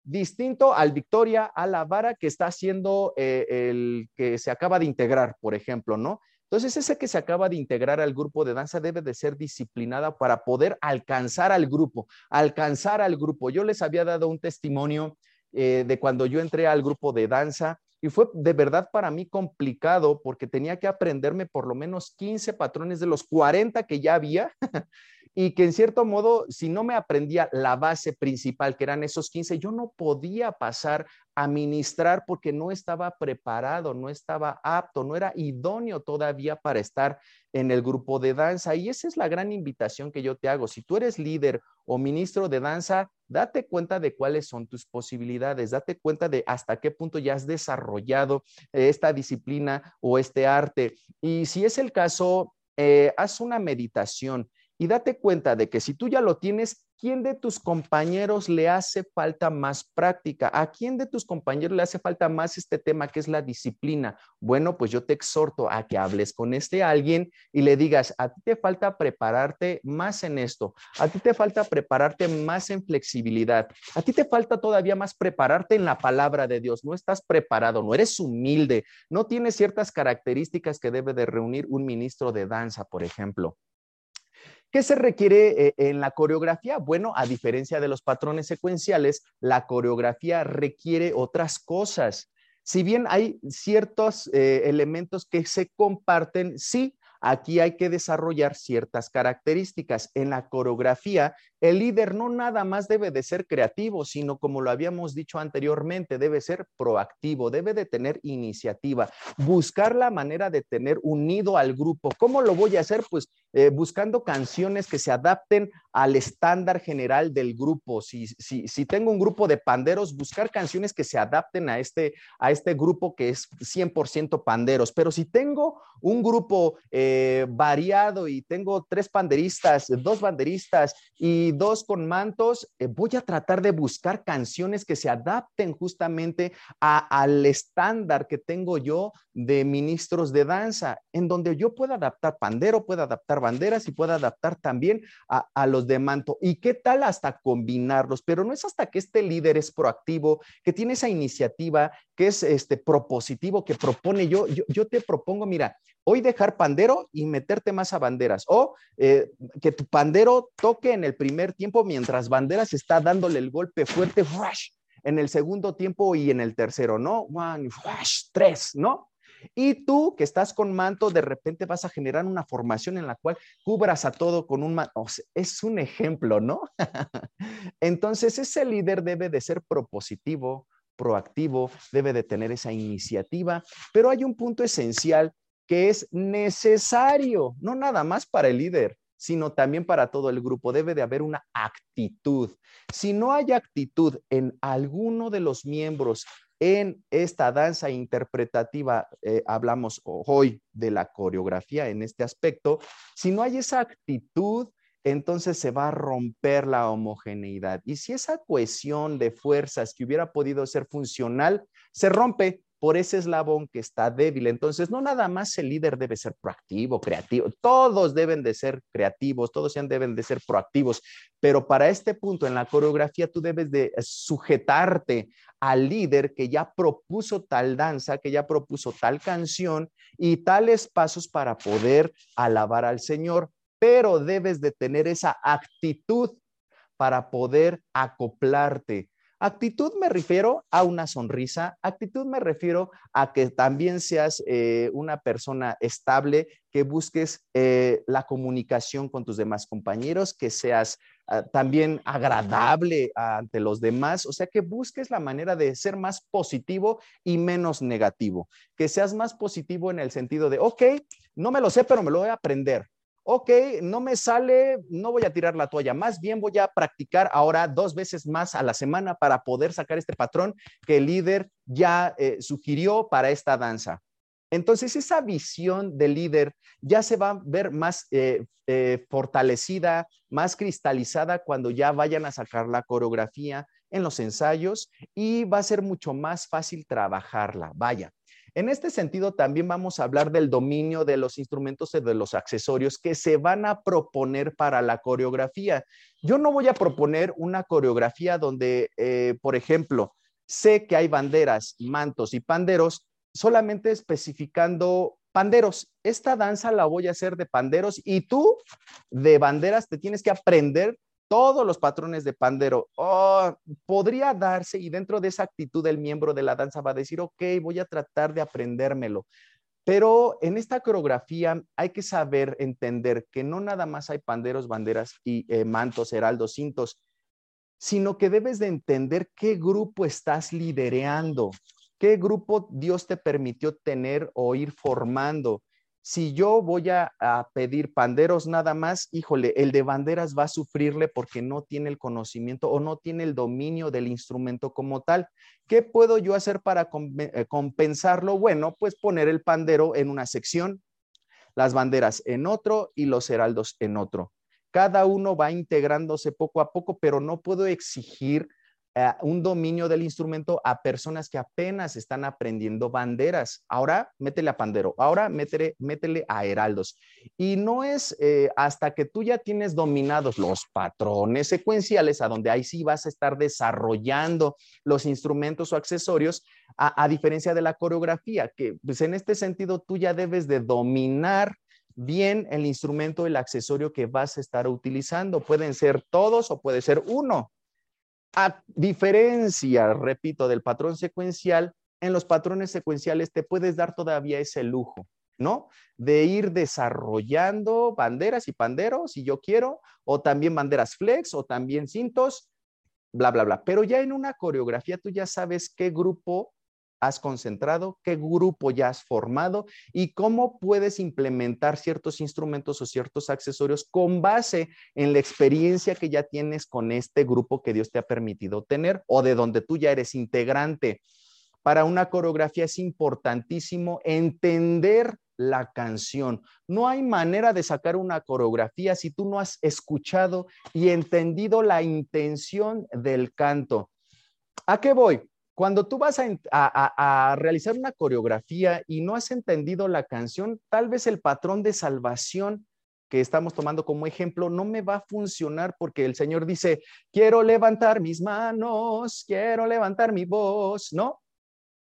distinto al victoria a la vara que está haciendo eh, el que se acaba de integrar, por ejemplo, ¿no? Entonces, ese que se acaba de integrar al grupo de danza debe de ser disciplinada para poder alcanzar al grupo, alcanzar al grupo. Yo les había dado un testimonio eh, de cuando yo entré al grupo de danza y fue de verdad para mí complicado porque tenía que aprenderme por lo menos 15 patrones de los 40 que ya había y que en cierto modo, si no me aprendía la base principal, que eran esos 15, yo no podía pasar a ministrar porque no estaba preparado, no estaba apto, no era idóneo todavía para estar en el grupo de danza. Y esa es la gran invitación que yo te hago. Si tú eres líder o ministro de danza, date cuenta de cuáles son tus posibilidades, date cuenta de hasta qué punto ya has desarrollado esta disciplina o este arte. Y si es el caso, eh, haz una meditación y date cuenta de que si tú ya lo tienes, ¿quién de tus compañeros le hace falta más práctica? ¿A quién de tus compañeros le hace falta más este tema que es la disciplina? Bueno, pues yo te exhorto a que hables con este alguien y le digas, a ti te falta prepararte más en esto, a ti te falta prepararte más en flexibilidad, a ti te falta todavía más prepararte en la palabra de Dios, no estás preparado, no eres humilde, no tienes ciertas características que debe de reunir un ministro de danza, por ejemplo. ¿Qué se requiere eh, en la coreografía? Bueno, a diferencia de los patrones secuenciales, la coreografía requiere otras cosas. Si bien hay ciertos eh, elementos que se comparten, sí, Aquí hay que desarrollar ciertas características. En la coreografía, el líder no nada más debe de ser creativo, sino como lo habíamos dicho anteriormente, debe ser proactivo, debe de tener iniciativa, buscar la manera de tener unido al grupo. ¿Cómo lo voy a hacer? Pues eh, buscando canciones que se adapten al estándar general del grupo. Si, si, si, tengo un grupo de panderos, buscar canciones que se adapten a este, a este grupo que es 100% panderos. Pero si tengo un grupo eh, variado y tengo tres panderistas, dos banderistas y dos con mantos, eh, voy a tratar de buscar canciones que se adapten justamente al estándar que tengo yo de ministros de danza, en donde yo pueda adaptar pandero, pueda adaptar banderas y pueda adaptar también a, a los de manto. ¿Y qué tal hasta combinarlos? Pero no es hasta que este líder es proactivo, que tiene esa iniciativa, que es este propositivo, que propone yo, yo, te propongo, mira, hoy dejar pandero y meterte más a banderas o eh, que tu pandero toque en el primer tiempo mientras banderas está dándole el golpe fuerte, en el segundo tiempo y en el tercero, ¿no? One, tres, ¿no? Y tú que estás con manto, de repente vas a generar una formación en la cual cubras a todo con un manto. es un ejemplo, ¿no? Entonces, ese líder debe de ser propositivo, proactivo, debe de tener esa iniciativa, pero hay un punto esencial que es necesario, no nada más para el líder, sino también para todo el grupo. Debe de haber una actitud. Si no hay actitud en alguno de los miembros en esta danza interpretativa, eh, hablamos hoy de la coreografía en este aspecto, si no hay esa actitud, entonces se va a romper la homogeneidad. Y si esa cohesión de fuerzas que hubiera podido ser funcional se rompe, por ese eslabón que está débil. Entonces, no nada más el líder debe ser proactivo, creativo, todos deben de ser creativos, todos deben de ser proactivos, pero para este punto en la coreografía tú debes de sujetarte al líder que ya propuso tal danza, que ya propuso tal canción y tales pasos para poder alabar al Señor, pero debes de tener esa actitud para poder acoplarte. Actitud me refiero a una sonrisa, actitud me refiero a que también seas eh, una persona estable, que busques eh, la comunicación con tus demás compañeros, que seas ah, también agradable ante los demás, o sea, que busques la manera de ser más positivo y menos negativo, que seas más positivo en el sentido de, ok, no me lo sé, pero me lo voy a aprender ok, no me sale, no voy a tirar la toalla, más bien voy a practicar ahora dos veces más a la semana para poder sacar este patrón que el líder ya eh, sugirió para esta danza. Entonces, esa visión del líder ya se va a ver más eh, eh, fortalecida, más cristalizada cuando ya vayan a sacar la coreografía en los ensayos y va a ser mucho más fácil trabajarla. Vaya, en este sentido, también vamos a hablar del dominio de los instrumentos y de los accesorios que se van a proponer para la coreografía. Yo no voy a proponer una coreografía donde, eh, por ejemplo, sé que hay banderas, mantos y panderos, solamente especificando panderos. Esta danza la voy a hacer de panderos y tú de banderas te tienes que aprender todos los patrones de pandero. Oh, podría darse y dentro de esa actitud el miembro de la danza va a decir, ok, voy a tratar de aprendérmelo. Pero en esta coreografía hay que saber entender que no nada más hay panderos, banderas y eh, mantos, heraldos, cintos, sino que debes de entender qué grupo estás liderando, qué grupo Dios te permitió tener o ir formando si yo voy a, pedir panderos nada más, híjole, el de banderas va a sufrirle porque no tiene el conocimiento o no tiene el dominio del instrumento como tal. ¿Qué puedo yo hacer para eh, compensarlo? Bueno, pues poner el pandero en una sección, las banderas en otro y los heraldos en otro. Cada uno va integrándose poco a poco, pero no puedo exigir un dominio del instrumento a personas que apenas están aprendiendo banderas. Ahora métele a pandero, ahora métele, métele a heraldos. Y no es eh, hasta que tú ya tienes dominados los patrones secuenciales, a donde ahí sí vas a estar desarrollando los instrumentos o accesorios, a, a diferencia de la coreografía, que pues en este sentido tú ya debes de dominar bien el instrumento, el accesorio que vas a estar utilizando. Pueden ser todos o puede ser uno. A diferencia, repito, del patrón secuencial, en los patrones secuenciales te puedes dar todavía ese lujo, ¿no? De ir desarrollando banderas y panderos, si yo quiero, o también banderas flex, o también cintos, bla, bla, bla. Pero ya en una coreografía tú ya sabes qué grupo has concentrado, qué grupo ya has formado y cómo puedes implementar ciertos instrumentos o ciertos accesorios con base en la experiencia que ya tienes con este grupo que Dios te ha permitido tener o de donde tú ya eres integrante. Para una coreografía es importantísimo entender la canción. No hay manera de sacar una coreografía si tú no has escuchado y entendido la intención del canto. ¿A qué voy? Cuando tú vas a, realizar una coreografía y no has entendido la canción, tal vez el patrón de salvación que estamos tomando como ejemplo no me va a funcionar porque el Señor dice, quiero levantar mis manos, quiero levantar mi voz, ¿no?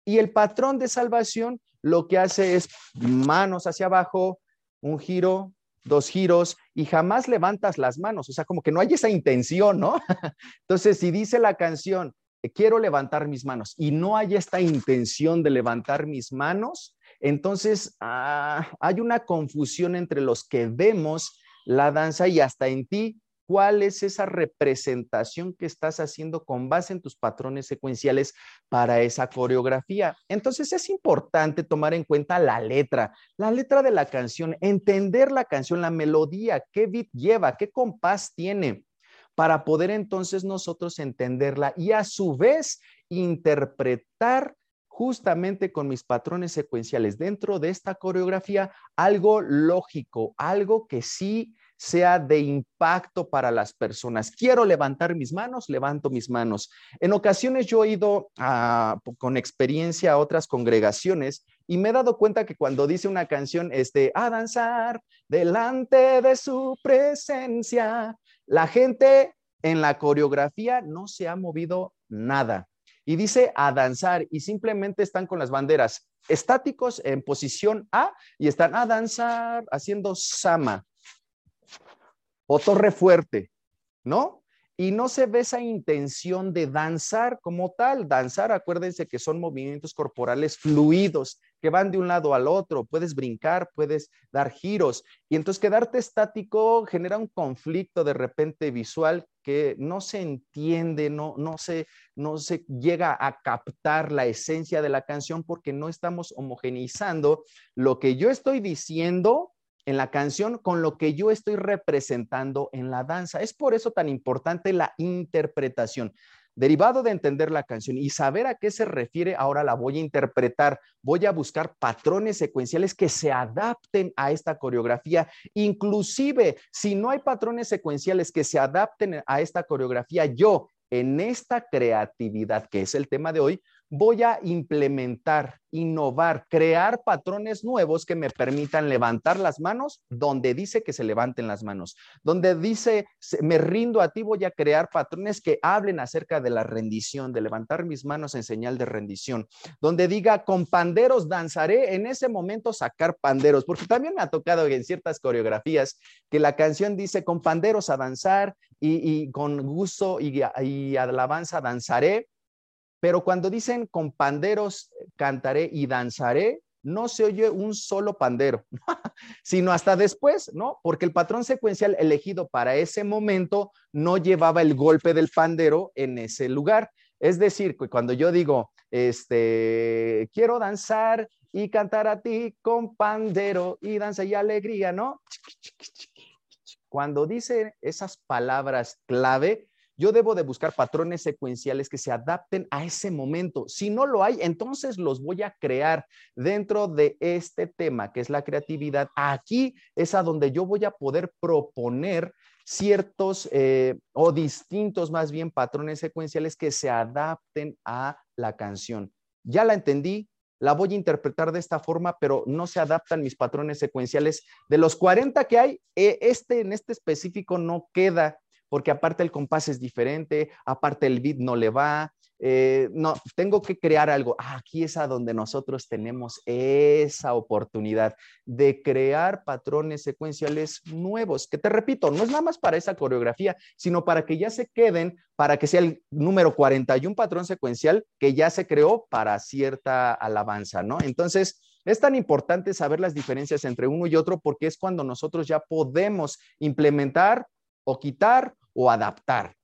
Y el patrón de salvación lo que hace es manos hacia abajo, un giro, dos giros y jamás levantas las manos, o sea, como que no hay esa intención, ¿no? Entonces, si dice la canción, quiero levantar mis manos y no hay esta intención de levantar mis manos, Entonces, ah, hay una confusión entre los que vemos la danza y hasta en ti cuál es esa representación que estás haciendo con base en tus patrones secuenciales para esa coreografía. Entonces es importante tomar en cuenta la letra, la letra de la canción, entender la canción, la melodía, qué beat lleva, qué compás tiene para poder entonces nosotros entenderla y a su vez interpretar justamente con mis patrones secuenciales dentro de esta coreografía algo lógico, algo que sí sea de impacto para las personas. Quiero levantar mis manos, levanto mis manos. En ocasiones yo he ido con experiencia a otras congregaciones y me he dado cuenta que cuando dice una canción, este, a danzar delante de su presencia, la gente en la coreografía no se ha movido nada. Y dice a danzar y simplemente están con las banderas estáticos en posición A y están a danzar haciendo sama o torre fuerte, ¿no? Y no se ve esa intención de danzar como tal. Danzar, acuérdense que son movimientos corporales fluidos que van de un lado al otro. Puedes brincar, puedes dar giros. Y entonces quedarte estático genera un conflicto de repente visual que no se entiende, no, no, se, no se llega a captar la esencia de la canción porque no estamos homogeneizando lo que yo estoy diciendo en la canción con lo que yo estoy representando en la danza. Es por eso tan importante la interpretación. Derivado de entender la canción y saber a qué se refiere, ahora la voy a interpretar. Voy a buscar patrones secuenciales que se adapten a esta coreografía. Inclusive, si no hay patrones secuenciales que se adapten a esta coreografía, yo en esta creatividad, que es el tema de hoy, voy a implementar, innovar, crear patrones nuevos que me permitan levantar las manos donde dice que se levanten las manos. Donde dice, me rindo a ti, voy a crear patrones que hablen acerca de la rendición, de levantar mis manos en señal de rendición. Donde diga, con panderos danzaré, en ese momento sacar panderos, porque también me ha tocado en ciertas coreografías que la canción dice, con panderos a danzar y, con gusto y, y alabanza danzaré pero cuando dicen con panderos cantaré y danzaré, no se oye un solo pandero, sino hasta después, ¿no? Porque el patrón secuencial elegido para ese momento no llevaba el golpe del pandero en ese lugar. Es decir, cuando yo digo, este, quiero danzar y cantar a ti con pandero y danza y alegría, ¿no? Cuando dice esas palabras clave, yo debo de buscar patrones secuenciales que se adapten a ese momento. Si no lo hay, entonces los voy a crear dentro de este tema que es la creatividad. Aquí es a donde yo voy a poder proponer ciertos eh, o distintos más bien patrones secuenciales que se adapten a la canción. Ya la entendí, la voy a interpretar de esta forma, pero no se adaptan mis patrones secuenciales. De los 40 que hay, eh, este en este específico no queda porque aparte el compás es diferente, aparte el beat no le va, eh, no, tengo que crear algo. Ah, aquí es a donde nosotros tenemos esa oportunidad de crear patrones secuenciales nuevos, que te repito, no es nada más para esa coreografía, sino para que ya se queden, para que sea el número 41 patrón secuencial que ya se creó para cierta alabanza, ¿no? Entonces, es tan importante saber las diferencias entre uno y otro porque es cuando nosotros ya podemos implementar o quitar o adaptar.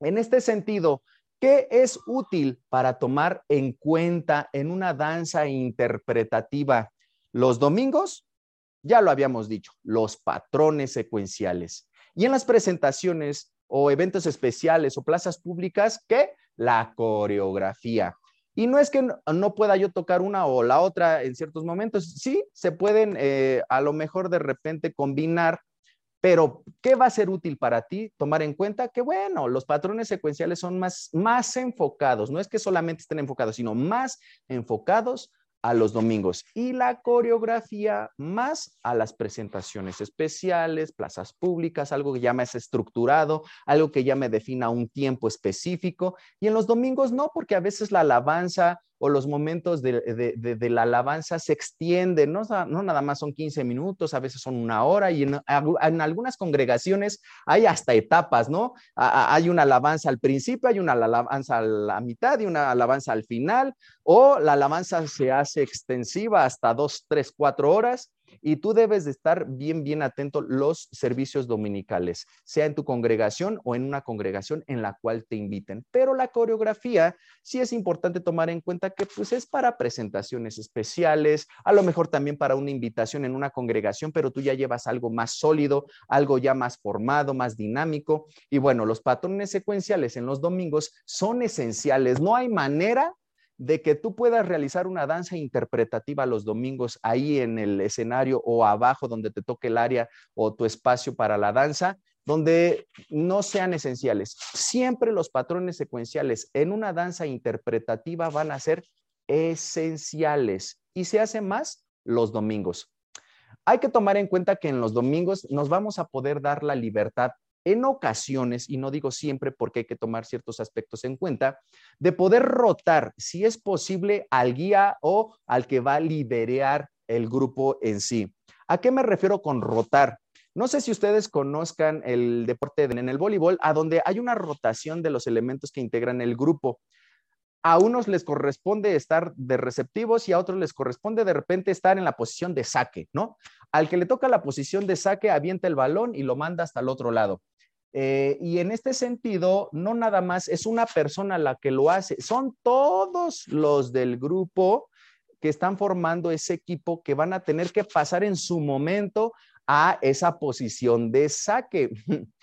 En este sentido, ¿qué es útil para tomar en cuenta en una danza interpretativa? Los domingos, ya lo habíamos dicho, los patrones secuenciales. Y en las presentaciones o eventos especiales o plazas públicas, ¿qué? La coreografía. Y no es que no, pueda yo tocar una o la otra en ciertos momentos, sí, se pueden eh, a lo mejor de repente combinar pero, ¿qué va a ser útil para ti tomar en cuenta? Que, bueno, los patrones secuenciales son más, más enfocados, no es que solamente estén enfocados, sino más enfocados a los domingos y la coreografía más a las presentaciones especiales, plazas públicas, algo que ya me es estructurado, algo que ya me defina un tiempo específico. Y en los domingos no, porque a veces la alabanza o los momentos de, la alabanza se extienden, ¿no? no, nada más son 15 minutos, a veces son una hora y en, algunas congregaciones hay hasta etapas, ¿no? hay una alabanza al principio, hay una alabanza a la mitad y una alabanza al final, o la alabanza se hace extensiva hasta dos, tres, cuatro horas y tú debes de estar bien, bien atento los servicios dominicales, sea en tu congregación o en una congregación en la cual te inviten. Pero la coreografía sí es importante tomar en cuenta que pues es para presentaciones especiales, a lo mejor también para una invitación en una congregación, pero tú ya llevas algo más sólido, algo ya más formado, más dinámico. Y bueno, los patrones secuenciales en los domingos son esenciales. No hay manera de que tú puedas realizar una danza interpretativa los domingos ahí en el escenario o abajo donde te toque el área o tu espacio para la danza, donde no sean esenciales. Siempre los patrones secuenciales en una danza interpretativa van a ser esenciales y se hace más los domingos. Hay que tomar en cuenta que en los domingos nos vamos a poder dar la libertad en ocasiones, y no digo siempre porque hay que tomar ciertos aspectos en cuenta, de poder rotar, si es posible, al guía o al que va a liderar el grupo en sí. ¿A qué me refiero con rotar? No sé si ustedes conozcan el deporte en el voleibol, a donde hay una rotación de los elementos que integran el grupo. A unos les corresponde estar de receptivos y a otros les corresponde de repente estar en la posición de saque, ¿no? Al que le toca la posición de saque, avienta el balón y lo manda hasta el otro lado. Eh, y en este sentido, no nada más es una persona la que lo hace, son todos los del grupo que están formando ese equipo que van a tener que pasar en su momento a esa posición de saque.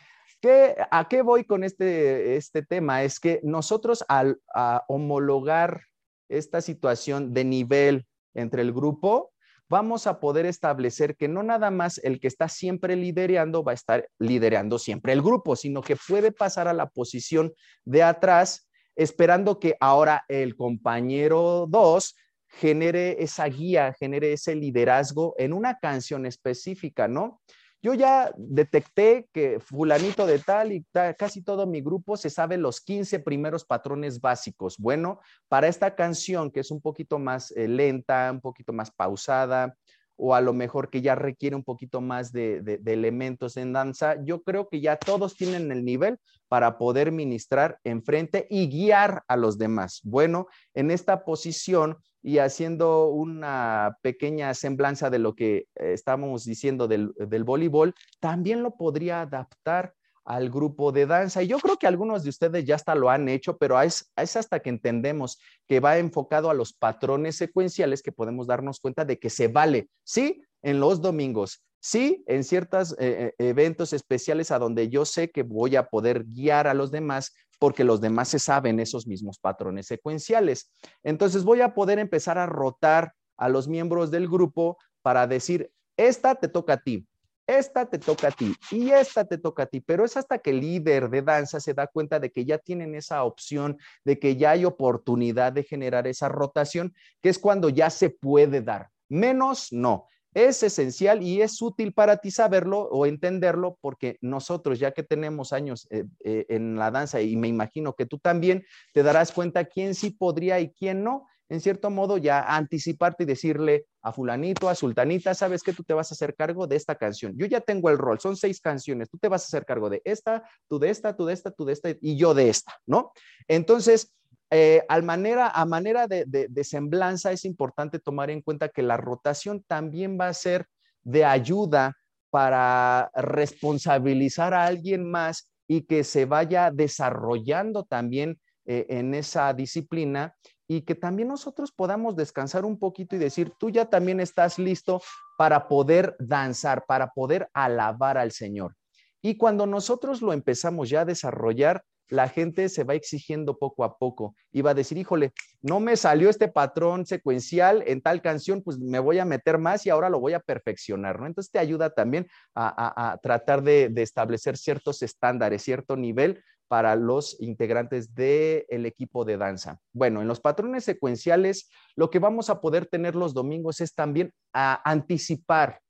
¿A qué voy con este, este tema? Es que nosotros al homologar esta situación de nivel entre el grupo, vamos a poder establecer que no nada más el que está siempre liderando va a estar liderando siempre el grupo, sino que puede pasar a la posición de atrás esperando que ahora el compañero 2 genere esa guía, genere ese liderazgo en una canción específica, ¿no? Yo ya detecté que fulanito de tal y casi todo mi grupo se sabe los 15 primeros patrones básicos. Bueno, para esta canción que es un poquito más eh, lenta, un poquito más pausada, o a lo mejor que ya requiere un poquito más de, elementos en danza, yo creo que ya todos tienen el nivel para poder ministrar enfrente y guiar a los demás. Bueno, en esta posición y haciendo una pequeña semblanza de lo que eh, estábamos diciendo del, voleibol, también lo podría adaptar al grupo de danza. Y yo creo que algunos de ustedes ya hasta lo han hecho, pero es, es, hasta que entendemos que va enfocado a los patrones secuenciales que podemos darnos cuenta de que se vale, sí, en los domingos, sí, en ciertos eh, eh, eventos especiales a donde yo sé que voy a poder guiar a los demás, porque los demás se saben esos mismos patrones secuenciales. Entonces voy a poder empezar a rotar a los miembros del grupo para decir, esta te toca a ti, esta te toca a ti y esta te toca a ti, pero es hasta que el líder de danza se da cuenta de que ya tienen esa opción, de que ya hay oportunidad de generar esa rotación, que es cuando ya se puede dar. Menos no es esencial y es útil para ti saberlo o entenderlo porque nosotros, ya que tenemos años eh, eh, en la danza y me imagino que tú también, te darás cuenta quién sí podría y quién no. En cierto modo, ya anticiparte y decirle a fulanito, a sultanita, sabes que tú te vas a hacer cargo de esta canción. Yo ya tengo el rol, son seis canciones, tú te vas a hacer cargo de esta, tú de esta, tú de esta, tú de esta y yo de esta, ¿no? Entonces, eh, manera, a manera de, semblanza es importante tomar en cuenta que la rotación también va a ser de ayuda para responsabilizar a alguien más y que se vaya desarrollando también eh, en esa disciplina y que también nosotros podamos descansar un poquito y decir, tú ya también estás listo para poder danzar, para poder alabar al Señor. Y cuando nosotros lo empezamos ya a desarrollar, la gente se va exigiendo poco a poco y va a decir, híjole, no me salió este patrón secuencial en tal canción, pues me voy a meter más y ahora lo voy a perfeccionar, ¿no? Entonces te ayuda también a, tratar de, establecer ciertos estándares, cierto nivel para los integrantes del equipo de danza. Bueno, en los patrones secuenciales, lo que vamos a poder tener los domingos es también a anticipar.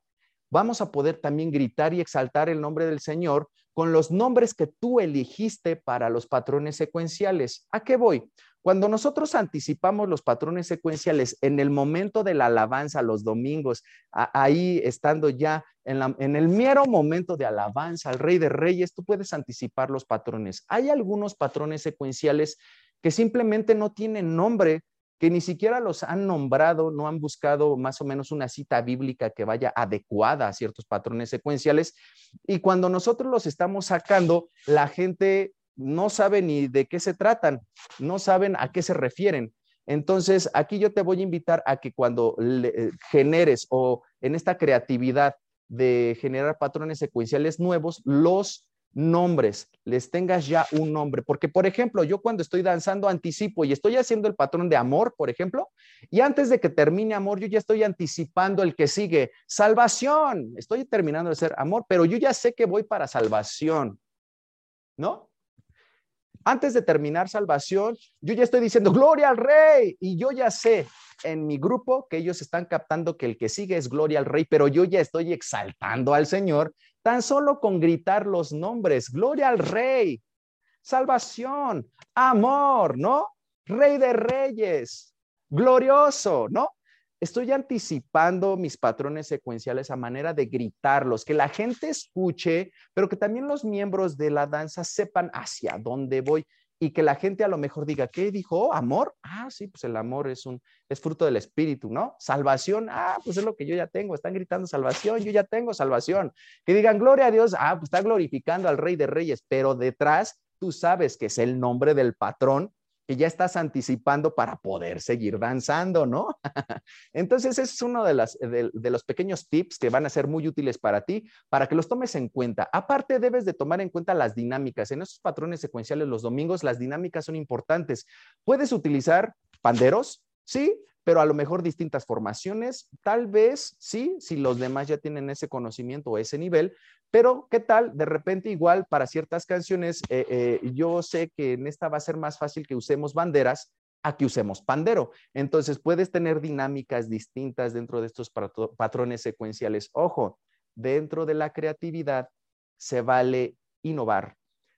Vamos a poder también gritar y exaltar el nombre del Señor con los nombres que tú elegiste para los patrones secuenciales. ¿A qué voy? Cuando nosotros anticipamos los patrones secuenciales en el momento de la alabanza, los domingos, ahí estando ya en, el mero momento de alabanza al Rey de Reyes, tú puedes anticipar los patrones. Hay algunos patrones secuenciales que simplemente no tienen nombre, que ni siquiera los han nombrado, no han buscado más o menos una cita bíblica que vaya adecuada a ciertos patrones secuenciales. Y cuando nosotros los estamos sacando, la gente no saben ni de qué se tratan, no saben a qué se refieren. Entonces, aquí yo te voy a invitar a que cuando eh, generes o en esta creatividad de generar patrones secuenciales nuevos, los nombres, les tengas ya un nombre. Porque, por ejemplo, yo cuando estoy danzando anticipo y estoy haciendo el patrón de amor, por ejemplo, y antes de que termine amor, yo ya estoy anticipando el que sigue, salvación. Estoy terminando de ser amor, pero yo ya sé que voy para salvación, ¿no? Antes de terminar salvación, yo ya estoy diciendo, gloria al rey, y yo ya sé en mi grupo que ellos están captando que el que sigue es gloria al rey, pero yo ya estoy exaltando al Señor tan solo con gritar los nombres, gloria al rey, salvación, amor, ¿no? Rey de reyes, glorioso, ¿no? Estoy anticipando mis patrones secuenciales a manera de gritarlos, que la gente escuche, pero que también los miembros de la danza sepan hacia dónde voy y que la gente a lo mejor diga, ¿qué dijo? ¿Amor? Ah, sí, pues el amor es un es fruto del espíritu, ¿no? Salvación, ah, pues es lo que yo ya tengo, están gritando salvación, yo ya tengo salvación. Que digan gloria a Dios, ah, pues está glorificando al Rey de Reyes, pero detrás tú sabes que es el nombre del patrón que ya estás anticipando para poder seguir danzando, ¿no? Entonces, ese es uno de, de, los pequeños tips que van a ser muy útiles para ti, para que los tomes en cuenta. Aparte, debes de tomar en cuenta las dinámicas. En esos patrones secuenciales los domingos, las dinámicas son importantes. Puedes utilizar panderos, sí, pero a lo mejor distintas formaciones, tal vez sí, si los demás ya tienen ese conocimiento o ese nivel, pero ¿qué tal? De repente igual para ciertas canciones, eh, eh, yo sé que en esta va a ser más fácil que usemos banderas a que usemos pandero. Entonces puedes tener dinámicas distintas dentro de estos patrones secuenciales. Ojo, dentro de la creatividad se vale innovar,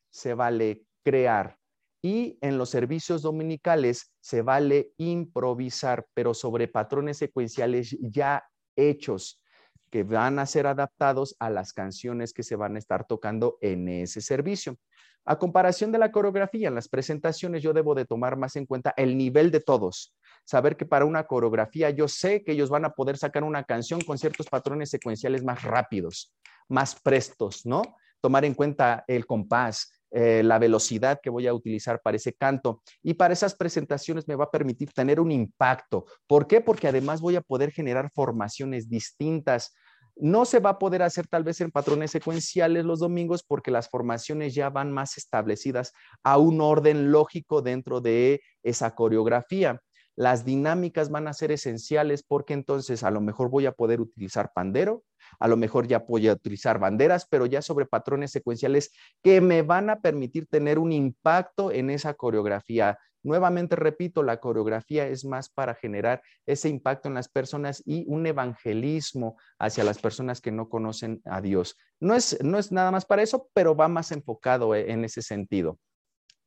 se vale crear, y en los servicios dominicales se vale improvisar, pero sobre patrones secuenciales ya hechos que van a ser adaptados a las canciones que se van a estar tocando en ese servicio. A comparación de la coreografía, en las presentaciones yo debo de tomar más en cuenta el nivel de todos. Saber que para una coreografía yo sé que ellos van a poder sacar una canción con ciertos patrones secuenciales más rápidos, más prestos, ¿no? Tomar en cuenta el compás, eh, la velocidad que voy a utilizar para ese canto. Y para esas presentaciones me va a permitir tener un impacto. ¿Por qué? Porque además voy a poder generar formaciones distintas. No se va a poder hacer tal vez en patrones secuenciales los domingos porque las formaciones ya van más establecidas a un orden lógico dentro de esa coreografía. Las dinámicas van a ser esenciales porque entonces a lo mejor voy a poder utilizar pandero, a lo mejor ya voy utilizar banderas, pero ya sobre patrones secuenciales que me van a permitir tener un impacto en esa coreografía. Nuevamente repito, la coreografía es más para generar ese impacto en las personas y un evangelismo hacia las personas que no conocen a Dios. No es, no es nada más para eso, pero va más enfocado e, en ese sentido.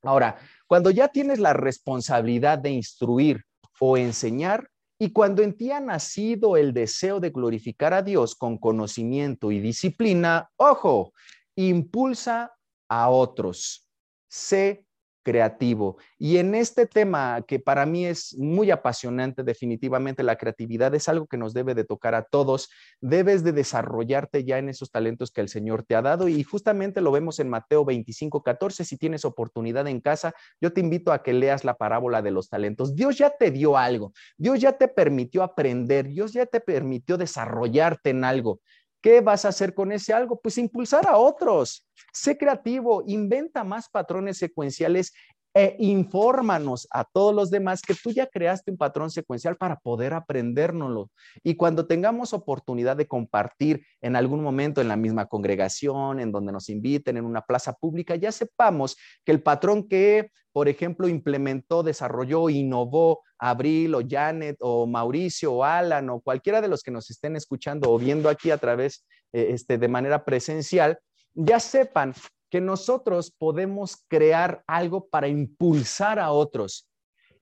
Ahora, cuando ya tienes la responsabilidad de instruir o enseñar, y cuando en ti ha nacido el deseo de glorificar a Dios con conocimiento y disciplina, ojo, impulsa a otros. Sé creativo. Y en este tema que para mí es muy apasionante, definitivamente la creatividad es algo que nos debe de tocar a todos. Debes de desarrollarte ya en esos talentos que el Señor te ha dado y justamente lo vemos en Mateo 25, 14. Si tienes oportunidad en casa, yo te invito a que leas la parábola de los talentos. Dios ya te dio algo, Dios ya te permitió aprender, Dios ya te permitió desarrollarte en algo. ¿Qué vas a hacer con ese algo? Pues impulsar a otros. Sé creativo, inventa más patrones secuenciales e infórmanos a todos los demás que tú ya creaste un patrón secuencial para poder aprendérnoslo. Y cuando tengamos oportunidad de compartir en algún momento en la misma congregación, en donde nos inviten, en una plaza pública, ya sepamos que el patrón que, por ejemplo, implementó, desarrolló, innovó Abril o Janet o Mauricio o Alan o cualquiera de los que nos estén escuchando o viendo aquí a través eh, este, de manera presencial, ya sepan que nosotros podemos crear algo para impulsar a otros.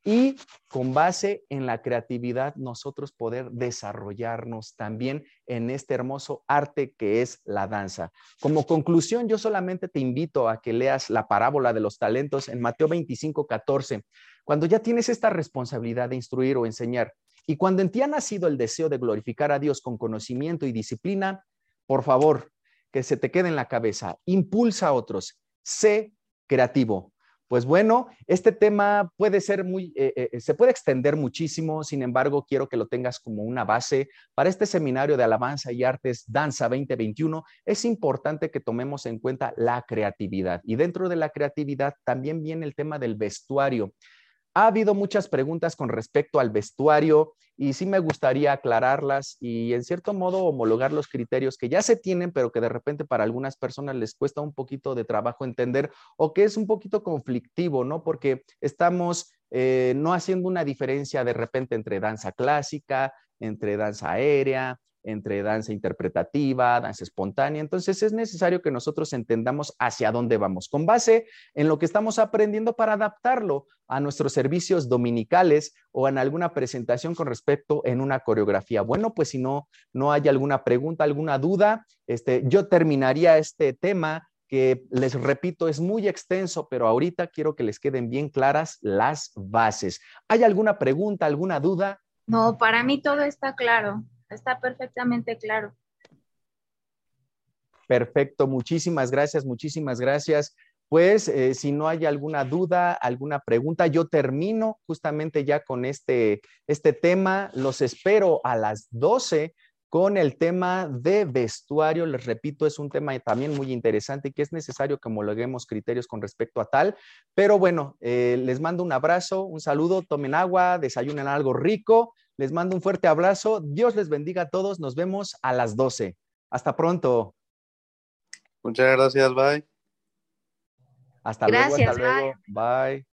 y con base en la creatividad nosotros poder desarrollarnos también en este hermoso arte que es la danza. Como conclusión, yo solamente te invito a que leas la parábola de los talentos en Mateo 25, 14. Cuando ya tienes esta responsabilidad de instruir o enseñar y cuando en ti ha nacido el deseo de glorificar a Dios con conocimiento y disciplina, por favor, que se te quede en la cabeza, impulsa a otros, sé creativo. Pues bueno, este tema puede ser muy, eh, eh, se puede extender muchísimo, sin embargo, quiero que lo tengas como una base para este seminario de alabanza y artes Danza 2021. Es importante que tomemos en cuenta la creatividad y dentro de la creatividad también viene el tema del vestuario. Ha habido muchas preguntas con respecto al vestuario y sí me gustaría aclararlas y en cierto modo homologar los criterios que ya se tienen, pero que de repente para algunas personas les cuesta un poquito de trabajo entender o que es un poquito conflictivo, ¿no? Porque estamos eh, no haciendo una diferencia de repente entre danza clásica, entre danza aérea, entre danza interpretativa, danza espontánea. Entonces es necesario que nosotros entendamos hacia dónde vamos, con base en lo que estamos aprendiendo para adaptarlo a nuestros servicios dominicales o en alguna presentación con respecto en una coreografía. Bueno, pues si no, no hay alguna pregunta, alguna duda, este, yo terminaría este tema que les repito es muy extenso, pero ahorita quiero que les queden bien claras las bases. ¿Hay alguna pregunta, alguna duda? No, para mí todo está claro está perfectamente claro. Perfecto, muchísimas gracias, muchísimas gracias. Pues eh, si no hay alguna duda, alguna pregunta, yo termino justamente ya con este, este tema. Los espero a las 12 con el tema de vestuario. Les repito, es un tema también muy interesante y que es necesario que homologuemos criterios con respecto a tal. Pero bueno, eh, les mando un abrazo, un saludo, tomen agua, desayunen algo rico les mando un fuerte abrazo. Dios les bendiga a todos. Nos vemos a las 12. Hasta pronto. Muchas gracias. Bye. Hasta luego. Hasta luego. Bye.